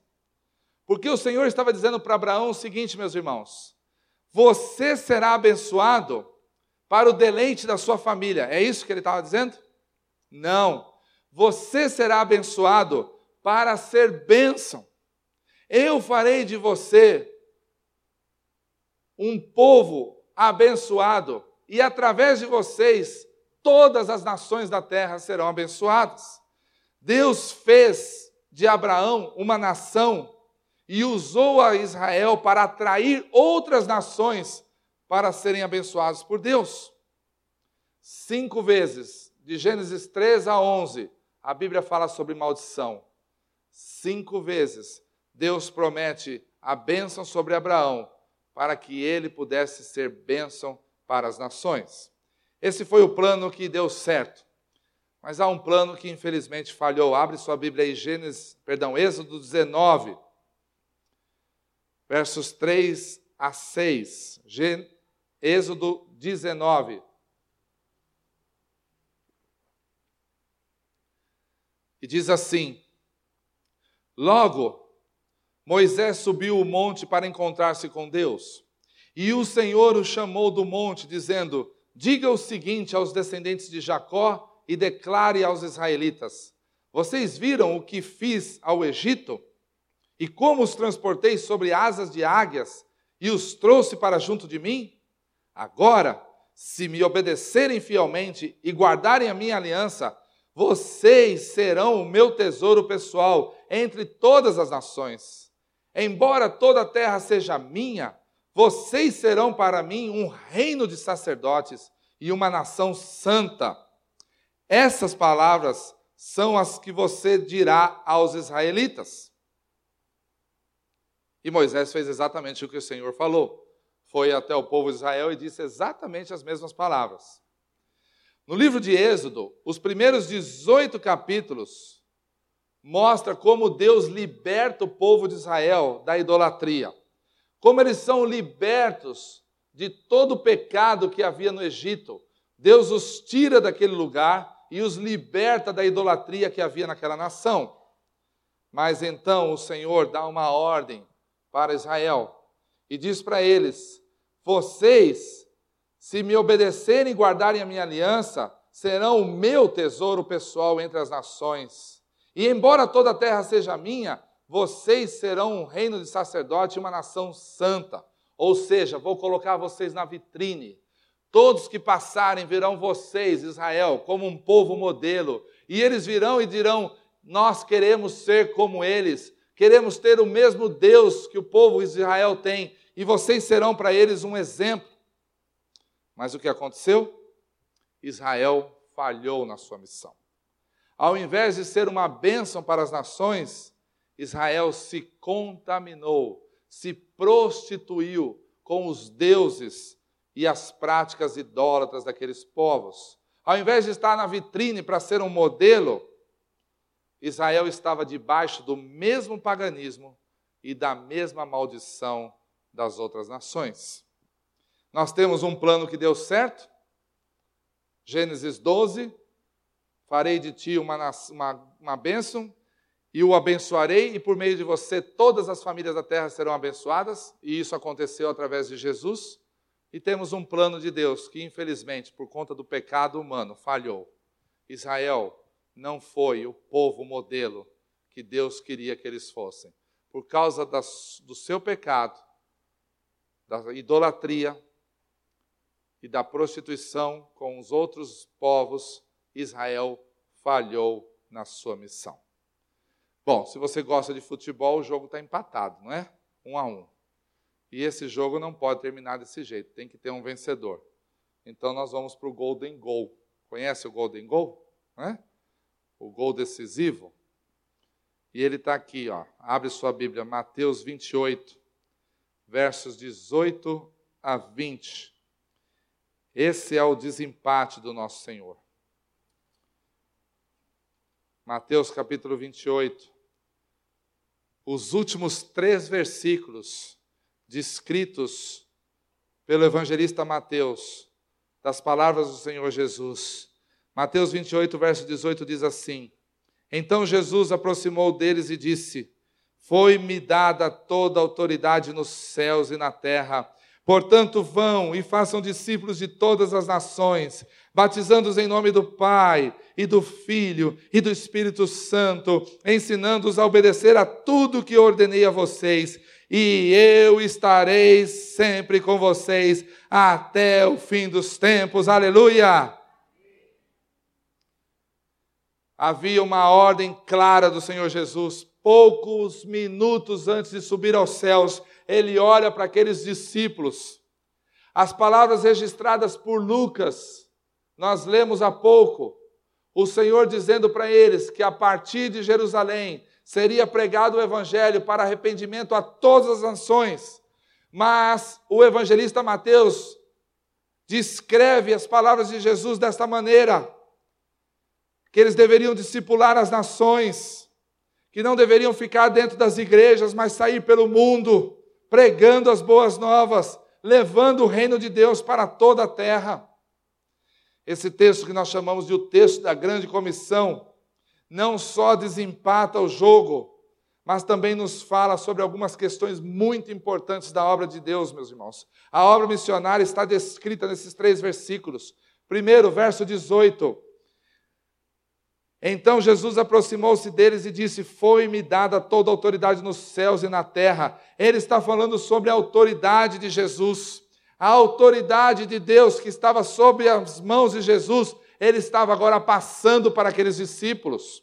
Porque o Senhor estava dizendo para Abraão o seguinte, meus irmãos: você será abençoado para o deleite da sua família. É isso que ele estava dizendo? Não. Você será abençoado para ser bênção. Eu farei de você um povo abençoado, e através de vocês todas as nações da terra serão abençoadas. Deus fez de Abraão uma nação e usou a Israel para atrair outras nações para serem abençoados por Deus. Cinco vezes, de Gênesis 3 a 11, a Bíblia fala sobre maldição. Cinco vezes, Deus promete a bênção sobre Abraão, para que ele pudesse ser bênção para as nações. Esse foi o plano que deu certo. Mas há um plano que infelizmente falhou. Abre sua Bíblia aí, Gênesis, perdão, Êxodo 19, versos 3 a 6. Êxodo 19. E diz assim: Logo, Moisés subiu o monte para encontrar-se com Deus. E o Senhor o chamou do monte, dizendo: Diga o seguinte aos descendentes de Jacó e declare aos israelitas: Vocês viram o que fiz ao Egito? E como os transportei sobre asas de águias e os trouxe para junto de mim? Agora, se me obedecerem fielmente e guardarem a minha aliança, vocês serão o meu tesouro pessoal entre todas as nações. Embora toda a terra seja minha, vocês serão para mim um reino de sacerdotes e uma nação santa. Essas palavras são as que você dirá aos israelitas. E Moisés fez exatamente o que o Senhor falou. Foi até o povo de Israel e disse exatamente as mesmas palavras. No livro de Êxodo, os primeiros 18 capítulos mostra como Deus liberta o povo de Israel da idolatria. Como eles são libertos de todo o pecado que havia no Egito. Deus os tira daquele lugar e os liberta da idolatria que havia naquela nação. Mas então o Senhor dá uma ordem para Israel e diz para eles: Vocês, se me obedecerem e guardarem a minha aliança, serão o meu tesouro pessoal entre as nações. E embora toda a terra seja minha, vocês serão um reino de sacerdote e uma nação santa. Ou seja, vou colocar vocês na vitrine. Todos que passarem verão vocês, Israel, como um povo modelo, e eles virão e dirão: Nós queremos ser como eles, queremos ter o mesmo Deus que o povo de Israel tem, e vocês serão para eles um exemplo. Mas o que aconteceu? Israel falhou na sua missão. Ao invés de ser uma bênção para as nações, Israel se contaminou, se prostituiu com os deuses e as práticas idólatras daqueles povos. Ao invés de estar na vitrine para ser um modelo, Israel estava debaixo do mesmo paganismo e da mesma maldição das outras nações. Nós temos um plano que deu certo. Gênesis 12: Farei de ti uma, uma, uma bênção, e o abençoarei, e por meio de você todas as famílias da terra serão abençoadas, e isso aconteceu através de Jesus. E temos um plano de Deus que, infelizmente, por conta do pecado humano, falhou. Israel não foi o povo modelo que Deus queria que eles fossem. Por causa das, do seu pecado, da idolatria e da prostituição com os outros povos, Israel falhou na sua missão. Bom, se você gosta de futebol, o jogo está empatado, não é? Um a um. E esse jogo não pode terminar desse jeito, tem que ter um vencedor. Então nós vamos para o Golden Goal. Conhece o Golden Goal? É? O gol decisivo. E ele está aqui, ó. abre sua Bíblia, Mateus 28, versos 18 a 20. Esse é o desempate do nosso Senhor. Mateus capítulo 28. Os últimos três versículos descritos pelo evangelista Mateus, das palavras do Senhor Jesus. Mateus 28, verso 18 diz assim: Então Jesus aproximou deles e disse: Foi-me dada toda a autoridade nos céus e na terra. Portanto, vão e façam discípulos de todas as nações, batizando-os em nome do Pai e do Filho e do Espírito Santo, ensinando-os a obedecer a tudo que ordenei a vocês e eu estarei sempre com vocês até o fim dos tempos. Aleluia! Havia uma ordem clara do Senhor Jesus. Poucos minutos antes de subir aos céus, ele olha para aqueles discípulos. As palavras registradas por Lucas, nós lemos há pouco, o Senhor dizendo para eles que a partir de Jerusalém seria pregado o evangelho para arrependimento a todas as nações. Mas o evangelista Mateus descreve as palavras de Jesus desta maneira: que eles deveriam discipular as nações, que não deveriam ficar dentro das igrejas, mas sair pelo mundo, pregando as boas novas, levando o reino de Deus para toda a terra. Esse texto que nós chamamos de o texto da grande comissão, não só desempata o jogo, mas também nos fala sobre algumas questões muito importantes da obra de Deus, meus irmãos. A obra missionária está descrita nesses três versículos. Primeiro, verso 18. Então Jesus aproximou-se deles e disse: Foi-me dada toda a autoridade nos céus e na terra. Ele está falando sobre a autoridade de Jesus. A autoridade de Deus que estava sobre as mãos de Jesus, ele estava agora passando para aqueles discípulos.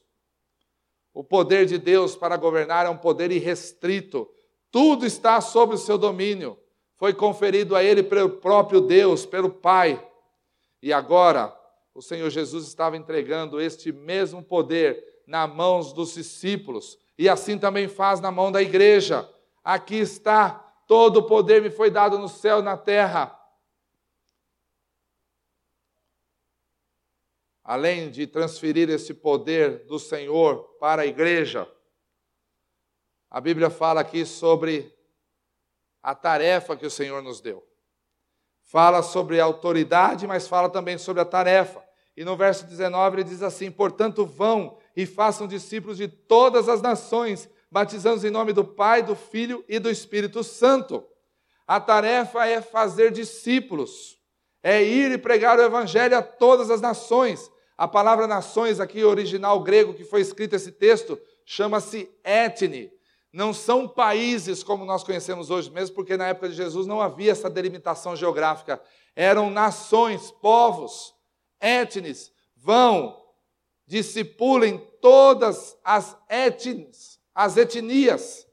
O poder de Deus para governar é um poder irrestrito. Tudo está sob o seu domínio. Foi conferido a ele pelo próprio Deus, pelo Pai. E agora, o Senhor Jesus estava entregando este mesmo poder nas mãos dos discípulos. E assim também faz na mão da igreja. Aqui está, todo o poder me foi dado no céu e na terra. além de transferir esse poder do Senhor para a igreja, a Bíblia fala aqui sobre a tarefa que o Senhor nos deu. Fala sobre a autoridade, mas fala também sobre a tarefa. E no verso 19 ele diz assim: Portanto, vão e façam discípulos de todas as nações, batizando em nome do Pai, do Filho e do Espírito Santo. A tarefa é fazer discípulos, é ir e pregar o Evangelho a todas as nações, a palavra nações aqui, original grego que foi escrito esse texto, chama-se etne. Não são países como nós conhecemos hoje, mesmo porque na época de Jesus não havia essa delimitação geográfica. Eram nações, povos, etnes. Vão, discipulem todas as etnias, as etnias.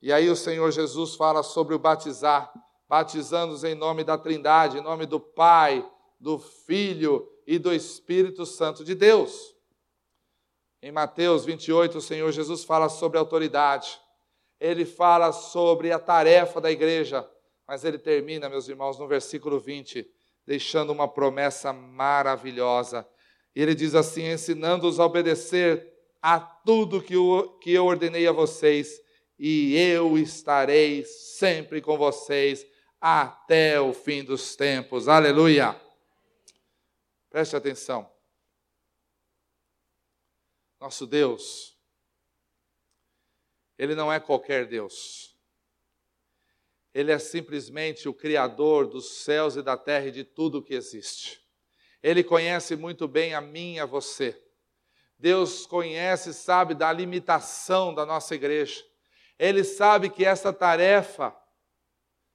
E aí o Senhor Jesus fala sobre o batizar batizando-os em nome da Trindade, em nome do Pai, do Filho e do Espírito Santo de Deus. Em Mateus 28, o Senhor Jesus fala sobre autoridade. Ele fala sobre a tarefa da igreja, mas ele termina, meus irmãos, no versículo 20, deixando uma promessa maravilhosa. Ele diz assim: ensinando-os a obedecer a tudo que eu, que eu ordenei a vocês, e eu estarei sempre com vocês até o fim dos tempos. Aleluia! Preste atenção. Nosso Deus, Ele não é qualquer Deus. Ele é simplesmente o Criador dos céus e da terra e de tudo que existe. Ele conhece muito bem a mim e a você. Deus conhece sabe da limitação da nossa igreja. Ele sabe que essa tarefa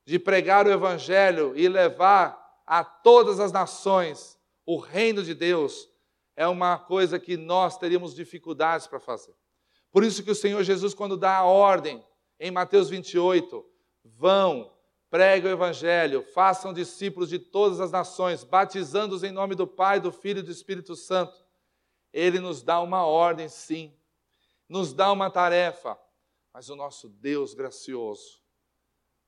de pregar o Evangelho e levar a todas as nações o reino de Deus, é uma coisa que nós teríamos dificuldades para fazer. Por isso que o Senhor Jesus, quando dá a ordem, em Mateus 28, vão, preguem o Evangelho, façam discípulos de todas as nações, batizando-os em nome do Pai, do Filho e do Espírito Santo. Ele nos dá uma ordem, sim, nos dá uma tarefa, mas o nosso Deus gracioso,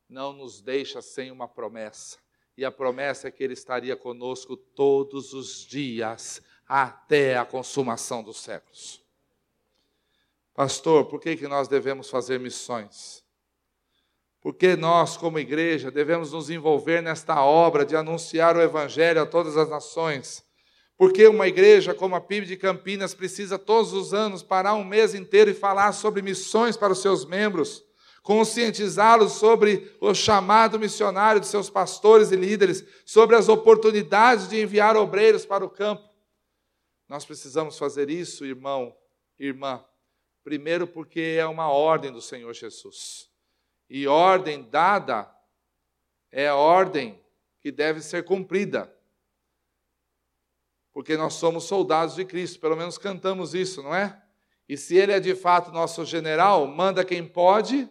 não nos deixa sem uma promessa. E a promessa é que Ele estaria conosco todos os dias, até a consumação dos séculos. Pastor, por que, que nós devemos fazer missões? Porque nós, como igreja, devemos nos envolver nesta obra de anunciar o Evangelho a todas as nações. Porque uma igreja como a PIB de Campinas precisa todos os anos parar um mês inteiro e falar sobre missões para os seus membros conscientizá-los sobre o chamado missionário de seus pastores e líderes, sobre as oportunidades de enviar obreiros para o campo. Nós precisamos fazer isso, irmão, irmã, primeiro porque é uma ordem do Senhor Jesus. E ordem dada é ordem que deve ser cumprida. Porque nós somos soldados de Cristo, pelo menos cantamos isso, não é? E se ele é de fato nosso general, manda quem pode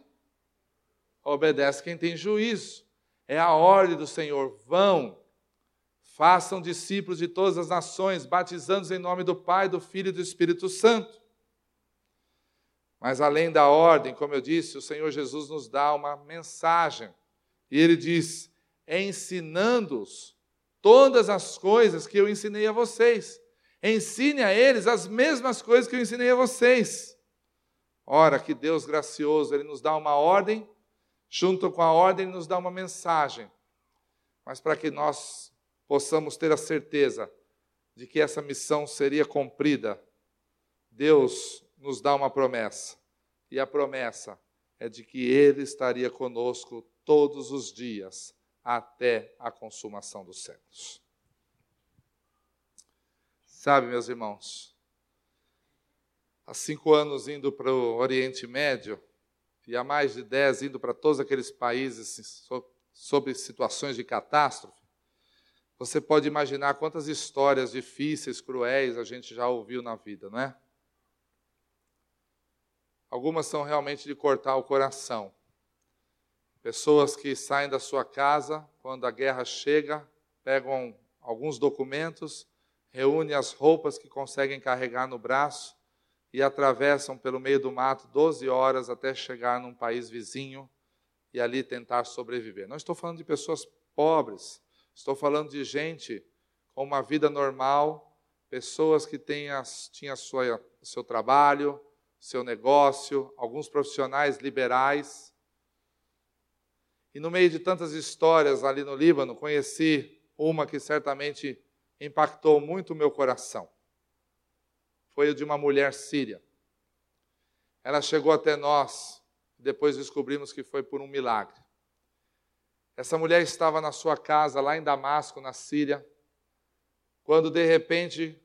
obedece quem tem juízo. É a ordem do Senhor. Vão, Façam discípulos de todas as nações, batizando-os em nome do Pai, do Filho e do Espírito Santo. Mas além da ordem, como eu disse, o Senhor Jesus nos dá uma mensagem. E ele diz: ensinando-os todas as coisas que eu ensinei a vocês. Ensine a eles as mesmas coisas que eu ensinei a vocês. Ora, que Deus gracioso, Ele nos dá uma ordem, junto com a ordem, Ele nos dá uma mensagem. Mas para que nós possamos ter a certeza de que essa missão seria cumprida, Deus nos dá uma promessa. E a promessa é de que Ele estaria conosco todos os dias, até a consumação dos séculos. Sabe, meus irmãos, há cinco anos indo para o Oriente Médio, e há mais de dez indo para todos aqueles países sobre situações de catástrofe, você pode imaginar quantas histórias difíceis, cruéis a gente já ouviu na vida, não é? Algumas são realmente de cortar o coração. Pessoas que saem da sua casa quando a guerra chega, pegam alguns documentos, reúnem as roupas que conseguem carregar no braço e atravessam pelo meio do mato 12 horas até chegar num país vizinho e ali tentar sobreviver. Não estou falando de pessoas pobres, estou falando de gente com uma vida normal, pessoas que têm as, tinham sua, seu trabalho, seu negócio, alguns profissionais liberais. E no meio de tantas histórias ali no Líbano, conheci uma que certamente impactou muito o meu coração. Foi a de uma mulher síria. Ela chegou até nós, depois descobrimos que foi por um milagre. Essa mulher estava na sua casa, lá em Damasco, na Síria, quando de repente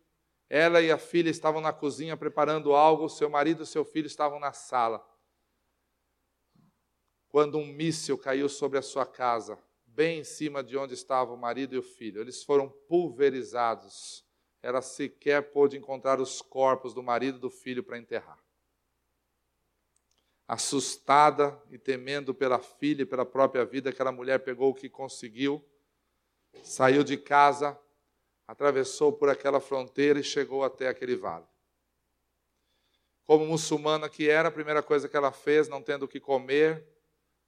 ela e a filha estavam na cozinha preparando algo, seu marido e seu filho estavam na sala. Quando um míssil caiu sobre a sua casa, bem em cima de onde estavam o marido e o filho, eles foram pulverizados. Ela sequer pôde encontrar os corpos do marido e do filho para enterrar. Assustada e temendo pela filha e pela própria vida, aquela mulher pegou o que conseguiu, saiu de casa, atravessou por aquela fronteira e chegou até aquele vale. Como muçulmana que era, a primeira coisa que ela fez, não tendo o que comer,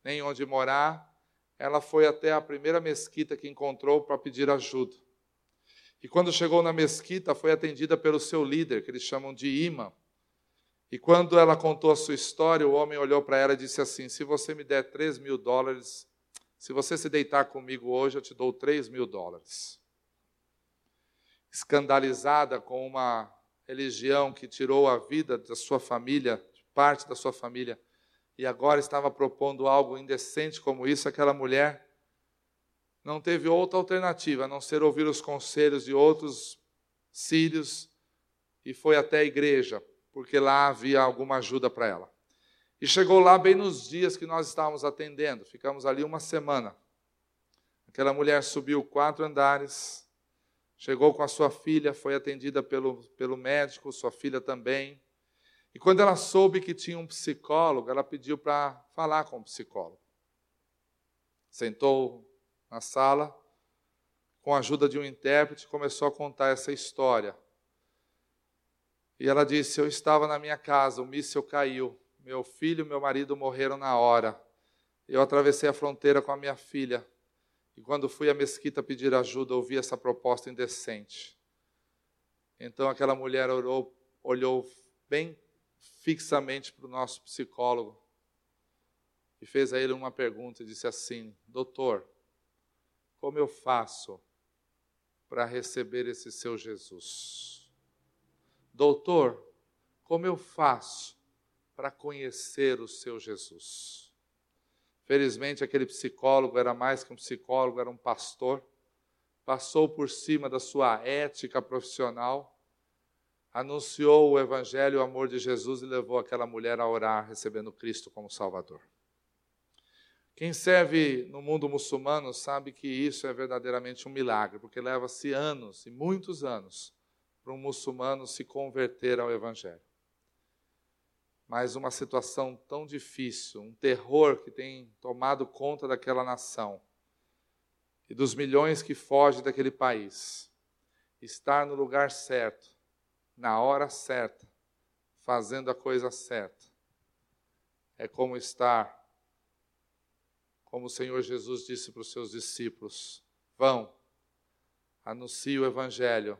nem onde morar, ela foi até a primeira mesquita que encontrou para pedir ajuda. E quando chegou na mesquita, foi atendida pelo seu líder, que eles chamam de imã. E quando ela contou a sua história, o homem olhou para ela e disse assim: Se você me der 3 mil dólares, se você se deitar comigo hoje, eu te dou 3 mil dólares escandalizada com uma religião que tirou a vida da sua família, parte da sua família, e agora estava propondo algo indecente como isso, aquela mulher não teve outra alternativa a não ser ouvir os conselhos de outros sírios e foi até a igreja, porque lá havia alguma ajuda para ela. E chegou lá bem nos dias que nós estávamos atendendo, ficamos ali uma semana. Aquela mulher subiu quatro andares, Chegou com a sua filha, foi atendida pelo, pelo médico, sua filha também. E quando ela soube que tinha um psicólogo, ela pediu para falar com o psicólogo. Sentou na sala, com a ajuda de um intérprete, começou a contar essa história. E ela disse: Eu estava na minha casa, o míssil caiu, meu filho e meu marido morreram na hora. Eu atravessei a fronteira com a minha filha. E quando fui à mesquita pedir ajuda, ouvi essa proposta indecente. Então aquela mulher orou, olhou bem fixamente para o nosso psicólogo e fez a ele uma pergunta e disse assim: Doutor, como eu faço para receber esse seu Jesus? Doutor, como eu faço para conhecer o seu Jesus? Felizmente, aquele psicólogo era mais que um psicólogo, era um pastor. Passou por cima da sua ética profissional, anunciou o evangelho, o amor de Jesus e levou aquela mulher a orar, recebendo Cristo como Salvador. Quem serve no mundo muçulmano sabe que isso é verdadeiramente um milagre, porque leva-se anos e muitos anos para um muçulmano se converter ao Evangelho mas uma situação tão difícil, um terror que tem tomado conta daquela nação. e dos milhões que fogem daquele país, estar no lugar certo, na hora certa, fazendo a coisa certa, é como estar, como o Senhor Jesus disse para os seus discípulos: vão, anuncie o Evangelho,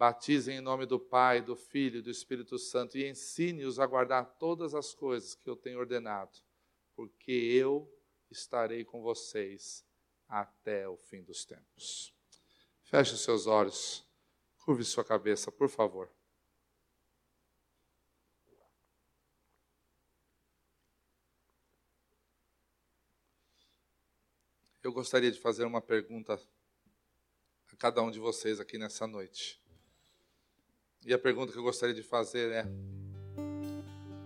batizem em nome do Pai, do Filho e do Espírito Santo e ensine-os a guardar todas as coisas que eu tenho ordenado, porque eu estarei com vocês até o fim dos tempos. Feche os seus olhos, curve sua cabeça, por favor. Eu gostaria de fazer uma pergunta a cada um de vocês aqui nessa noite. E a pergunta que eu gostaria de fazer é: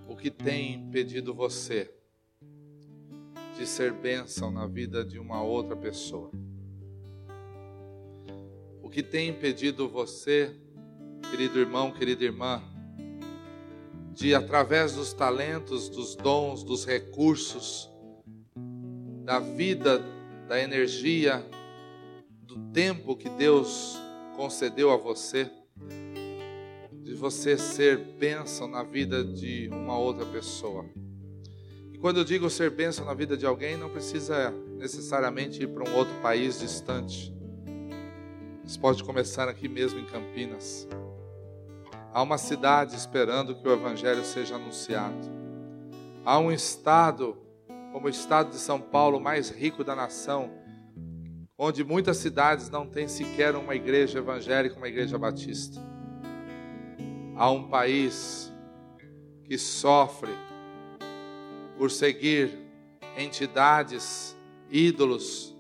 o que tem impedido você de ser bênção na vida de uma outra pessoa? O que tem impedido você, querido irmão, querida irmã, de através dos talentos, dos dons, dos recursos, da vida, da energia, do tempo que Deus concedeu a você, você ser bênção na vida de uma outra pessoa. Quando eu digo ser bênção na vida de alguém, não precisa necessariamente ir para um outro país distante. Isso pode começar aqui mesmo em Campinas. Há uma cidade esperando que o Evangelho seja anunciado. Há um estado, como o estado de São Paulo, mais rico da nação, onde muitas cidades não têm sequer uma igreja evangélica, uma igreja batista. Há um país que sofre por seguir entidades, ídolos,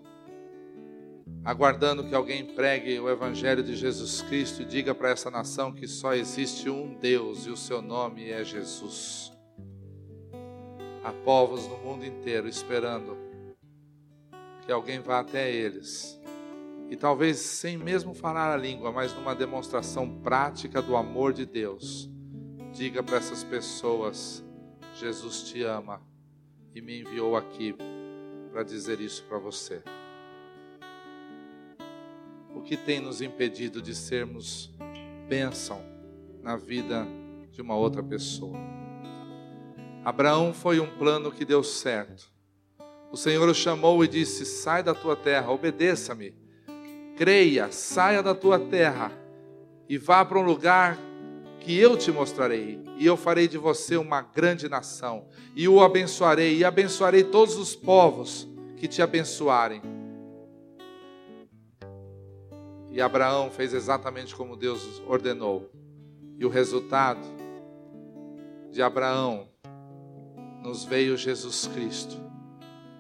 aguardando que alguém pregue o Evangelho de Jesus Cristo e diga para essa nação que só existe um Deus e o seu nome é Jesus. Há povos no mundo inteiro esperando que alguém vá até eles e talvez sem mesmo falar a língua, mas numa demonstração prática do amor de Deus, diga para essas pessoas Jesus te ama e me enviou aqui para dizer isso para você. O que tem nos impedido de sermos bênção na vida de uma outra pessoa? Abraão foi um plano que deu certo. O Senhor o chamou e disse: Sai da tua terra, obedeça-me, creia, saia da tua terra e vá para um lugar que eu te mostrarei, e eu farei de você uma grande nação, e o abençoarei, e abençoarei todos os povos que te abençoarem. E Abraão fez exatamente como Deus ordenou. E o resultado de Abraão nos veio Jesus Cristo.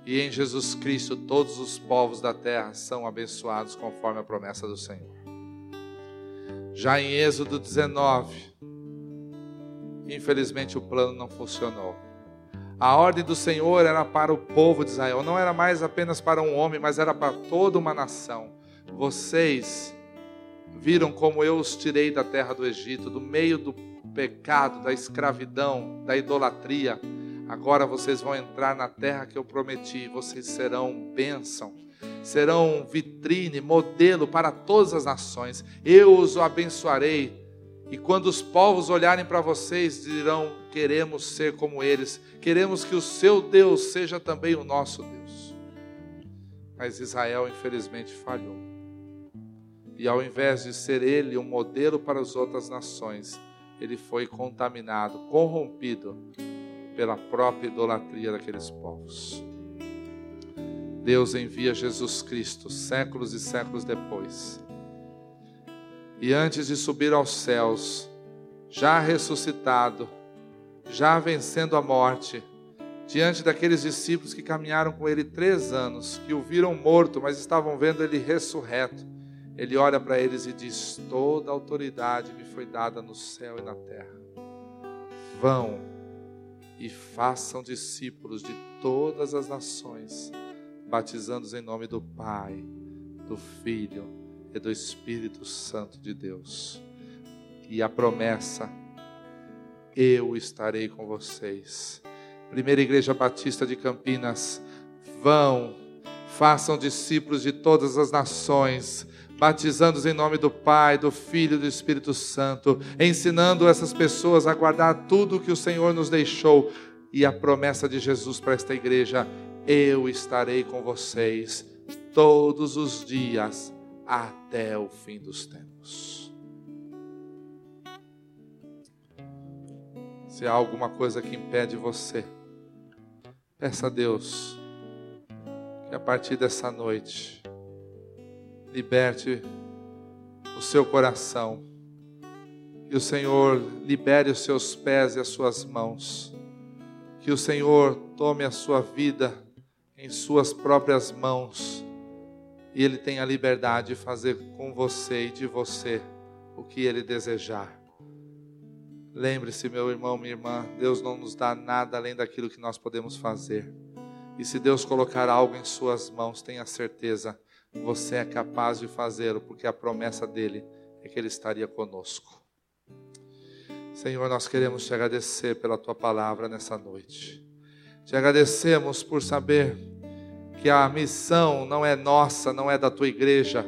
E em Jesus Cristo todos os povos da terra são abençoados conforme a promessa do Senhor. Já em Êxodo 19, Infelizmente o plano não funcionou. A ordem do Senhor era para o povo de Israel, não era mais apenas para um homem, mas era para toda uma nação. Vocês viram como eu os tirei da terra do Egito, do meio do pecado, da escravidão, da idolatria. Agora vocês vão entrar na terra que eu prometi, vocês serão bênção, serão vitrine, modelo para todas as nações. Eu os abençoarei e quando os povos olharem para vocês, dirão: queremos ser como eles, queremos que o seu Deus seja também o nosso Deus. Mas Israel, infelizmente, falhou. E ao invés de ser ele um modelo para as outras nações, ele foi contaminado, corrompido pela própria idolatria daqueles povos. Deus envia Jesus Cristo séculos e séculos depois e antes de subir aos céus, já ressuscitado, já vencendo a morte, diante daqueles discípulos que caminharam com ele três anos, que o viram morto, mas estavam vendo ele ressurreto, ele olha para eles e diz: Toda autoridade me foi dada no céu e na terra. Vão e façam discípulos de todas as nações, batizando-os em nome do Pai, do Filho e do Espírito Santo de Deus. E a promessa: eu estarei com vocês. Primeira Igreja Batista de Campinas, vão, Façam discípulos de todas as nações, batizando-os em nome do Pai, do Filho e do Espírito Santo, ensinando essas pessoas a guardar tudo o que o Senhor nos deixou e a promessa de Jesus para esta igreja: eu estarei com vocês todos os dias até o fim dos tempos. Se há alguma coisa que impede você, peça a Deus que a partir dessa noite liberte o seu coração, que o Senhor libere os seus pés e as suas mãos, que o Senhor tome a sua vida em suas próprias mãos e Ele tenha a liberdade de fazer com você e de você o que Ele desejar. Lembre-se, meu irmão, minha irmã, Deus não nos dá nada além daquilo que nós podemos fazer. E se Deus colocar algo em suas mãos, tenha certeza, você é capaz de fazê-lo, porque a promessa dele é que ele estaria conosco. Senhor, nós queremos te agradecer pela tua palavra nessa noite. Te agradecemos por saber que a missão não é nossa, não é da tua igreja,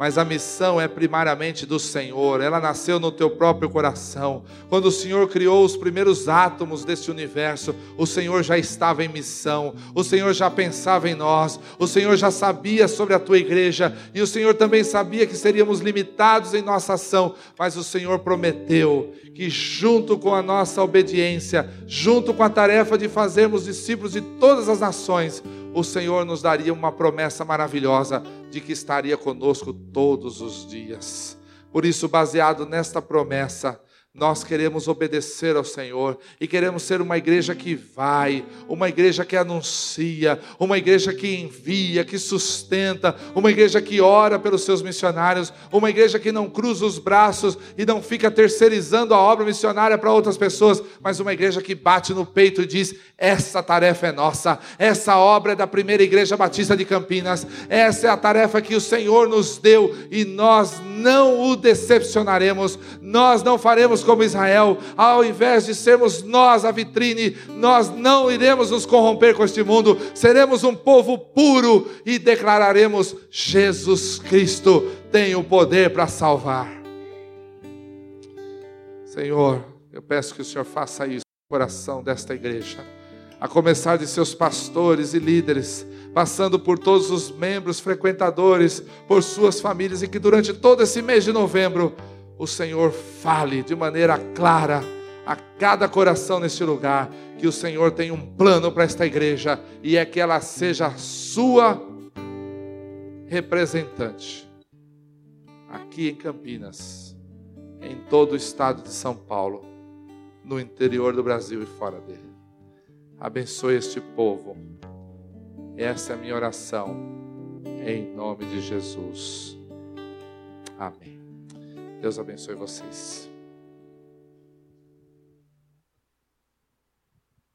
mas a missão é primariamente do Senhor, ela nasceu no teu próprio coração. Quando o Senhor criou os primeiros átomos deste universo, o Senhor já estava em missão, o Senhor já pensava em nós, o Senhor já sabia sobre a tua igreja, e o Senhor também sabia que seríamos limitados em nossa ação, mas o Senhor prometeu que, junto com a nossa obediência, junto com a tarefa de fazermos discípulos de todas as nações, o Senhor nos daria uma promessa maravilhosa de que estaria conosco todos os dias. Por isso, baseado nesta promessa, nós queremos obedecer ao Senhor e queremos ser uma igreja que vai, uma igreja que anuncia, uma igreja que envia, que sustenta, uma igreja que ora pelos seus missionários, uma igreja que não cruza os braços e não fica terceirizando a obra missionária para outras pessoas, mas uma igreja que bate no peito e diz: essa tarefa é nossa, essa obra é da primeira igreja batista de Campinas, essa é a tarefa que o Senhor nos deu e nós não o decepcionaremos, nós não faremos como Israel, ao invés de sermos nós a vitrine, nós não iremos nos corromper com este mundo, seremos um povo puro e declararemos: Jesus Cristo tem o poder para salvar. Senhor, eu peço que o Senhor faça isso no coração desta igreja, a começar de seus pastores e líderes, passando por todos os membros, frequentadores, por suas famílias, e que durante todo esse mês de novembro o Senhor fale de maneira clara a cada coração neste lugar, que o Senhor tem um plano para esta igreja e é que ela seja sua representante aqui em Campinas, em todo o estado de São Paulo, no interior do Brasil e fora dele. Abençoe este povo. Essa é a minha oração, em nome de Jesus. Amém. Deus abençoe vocês.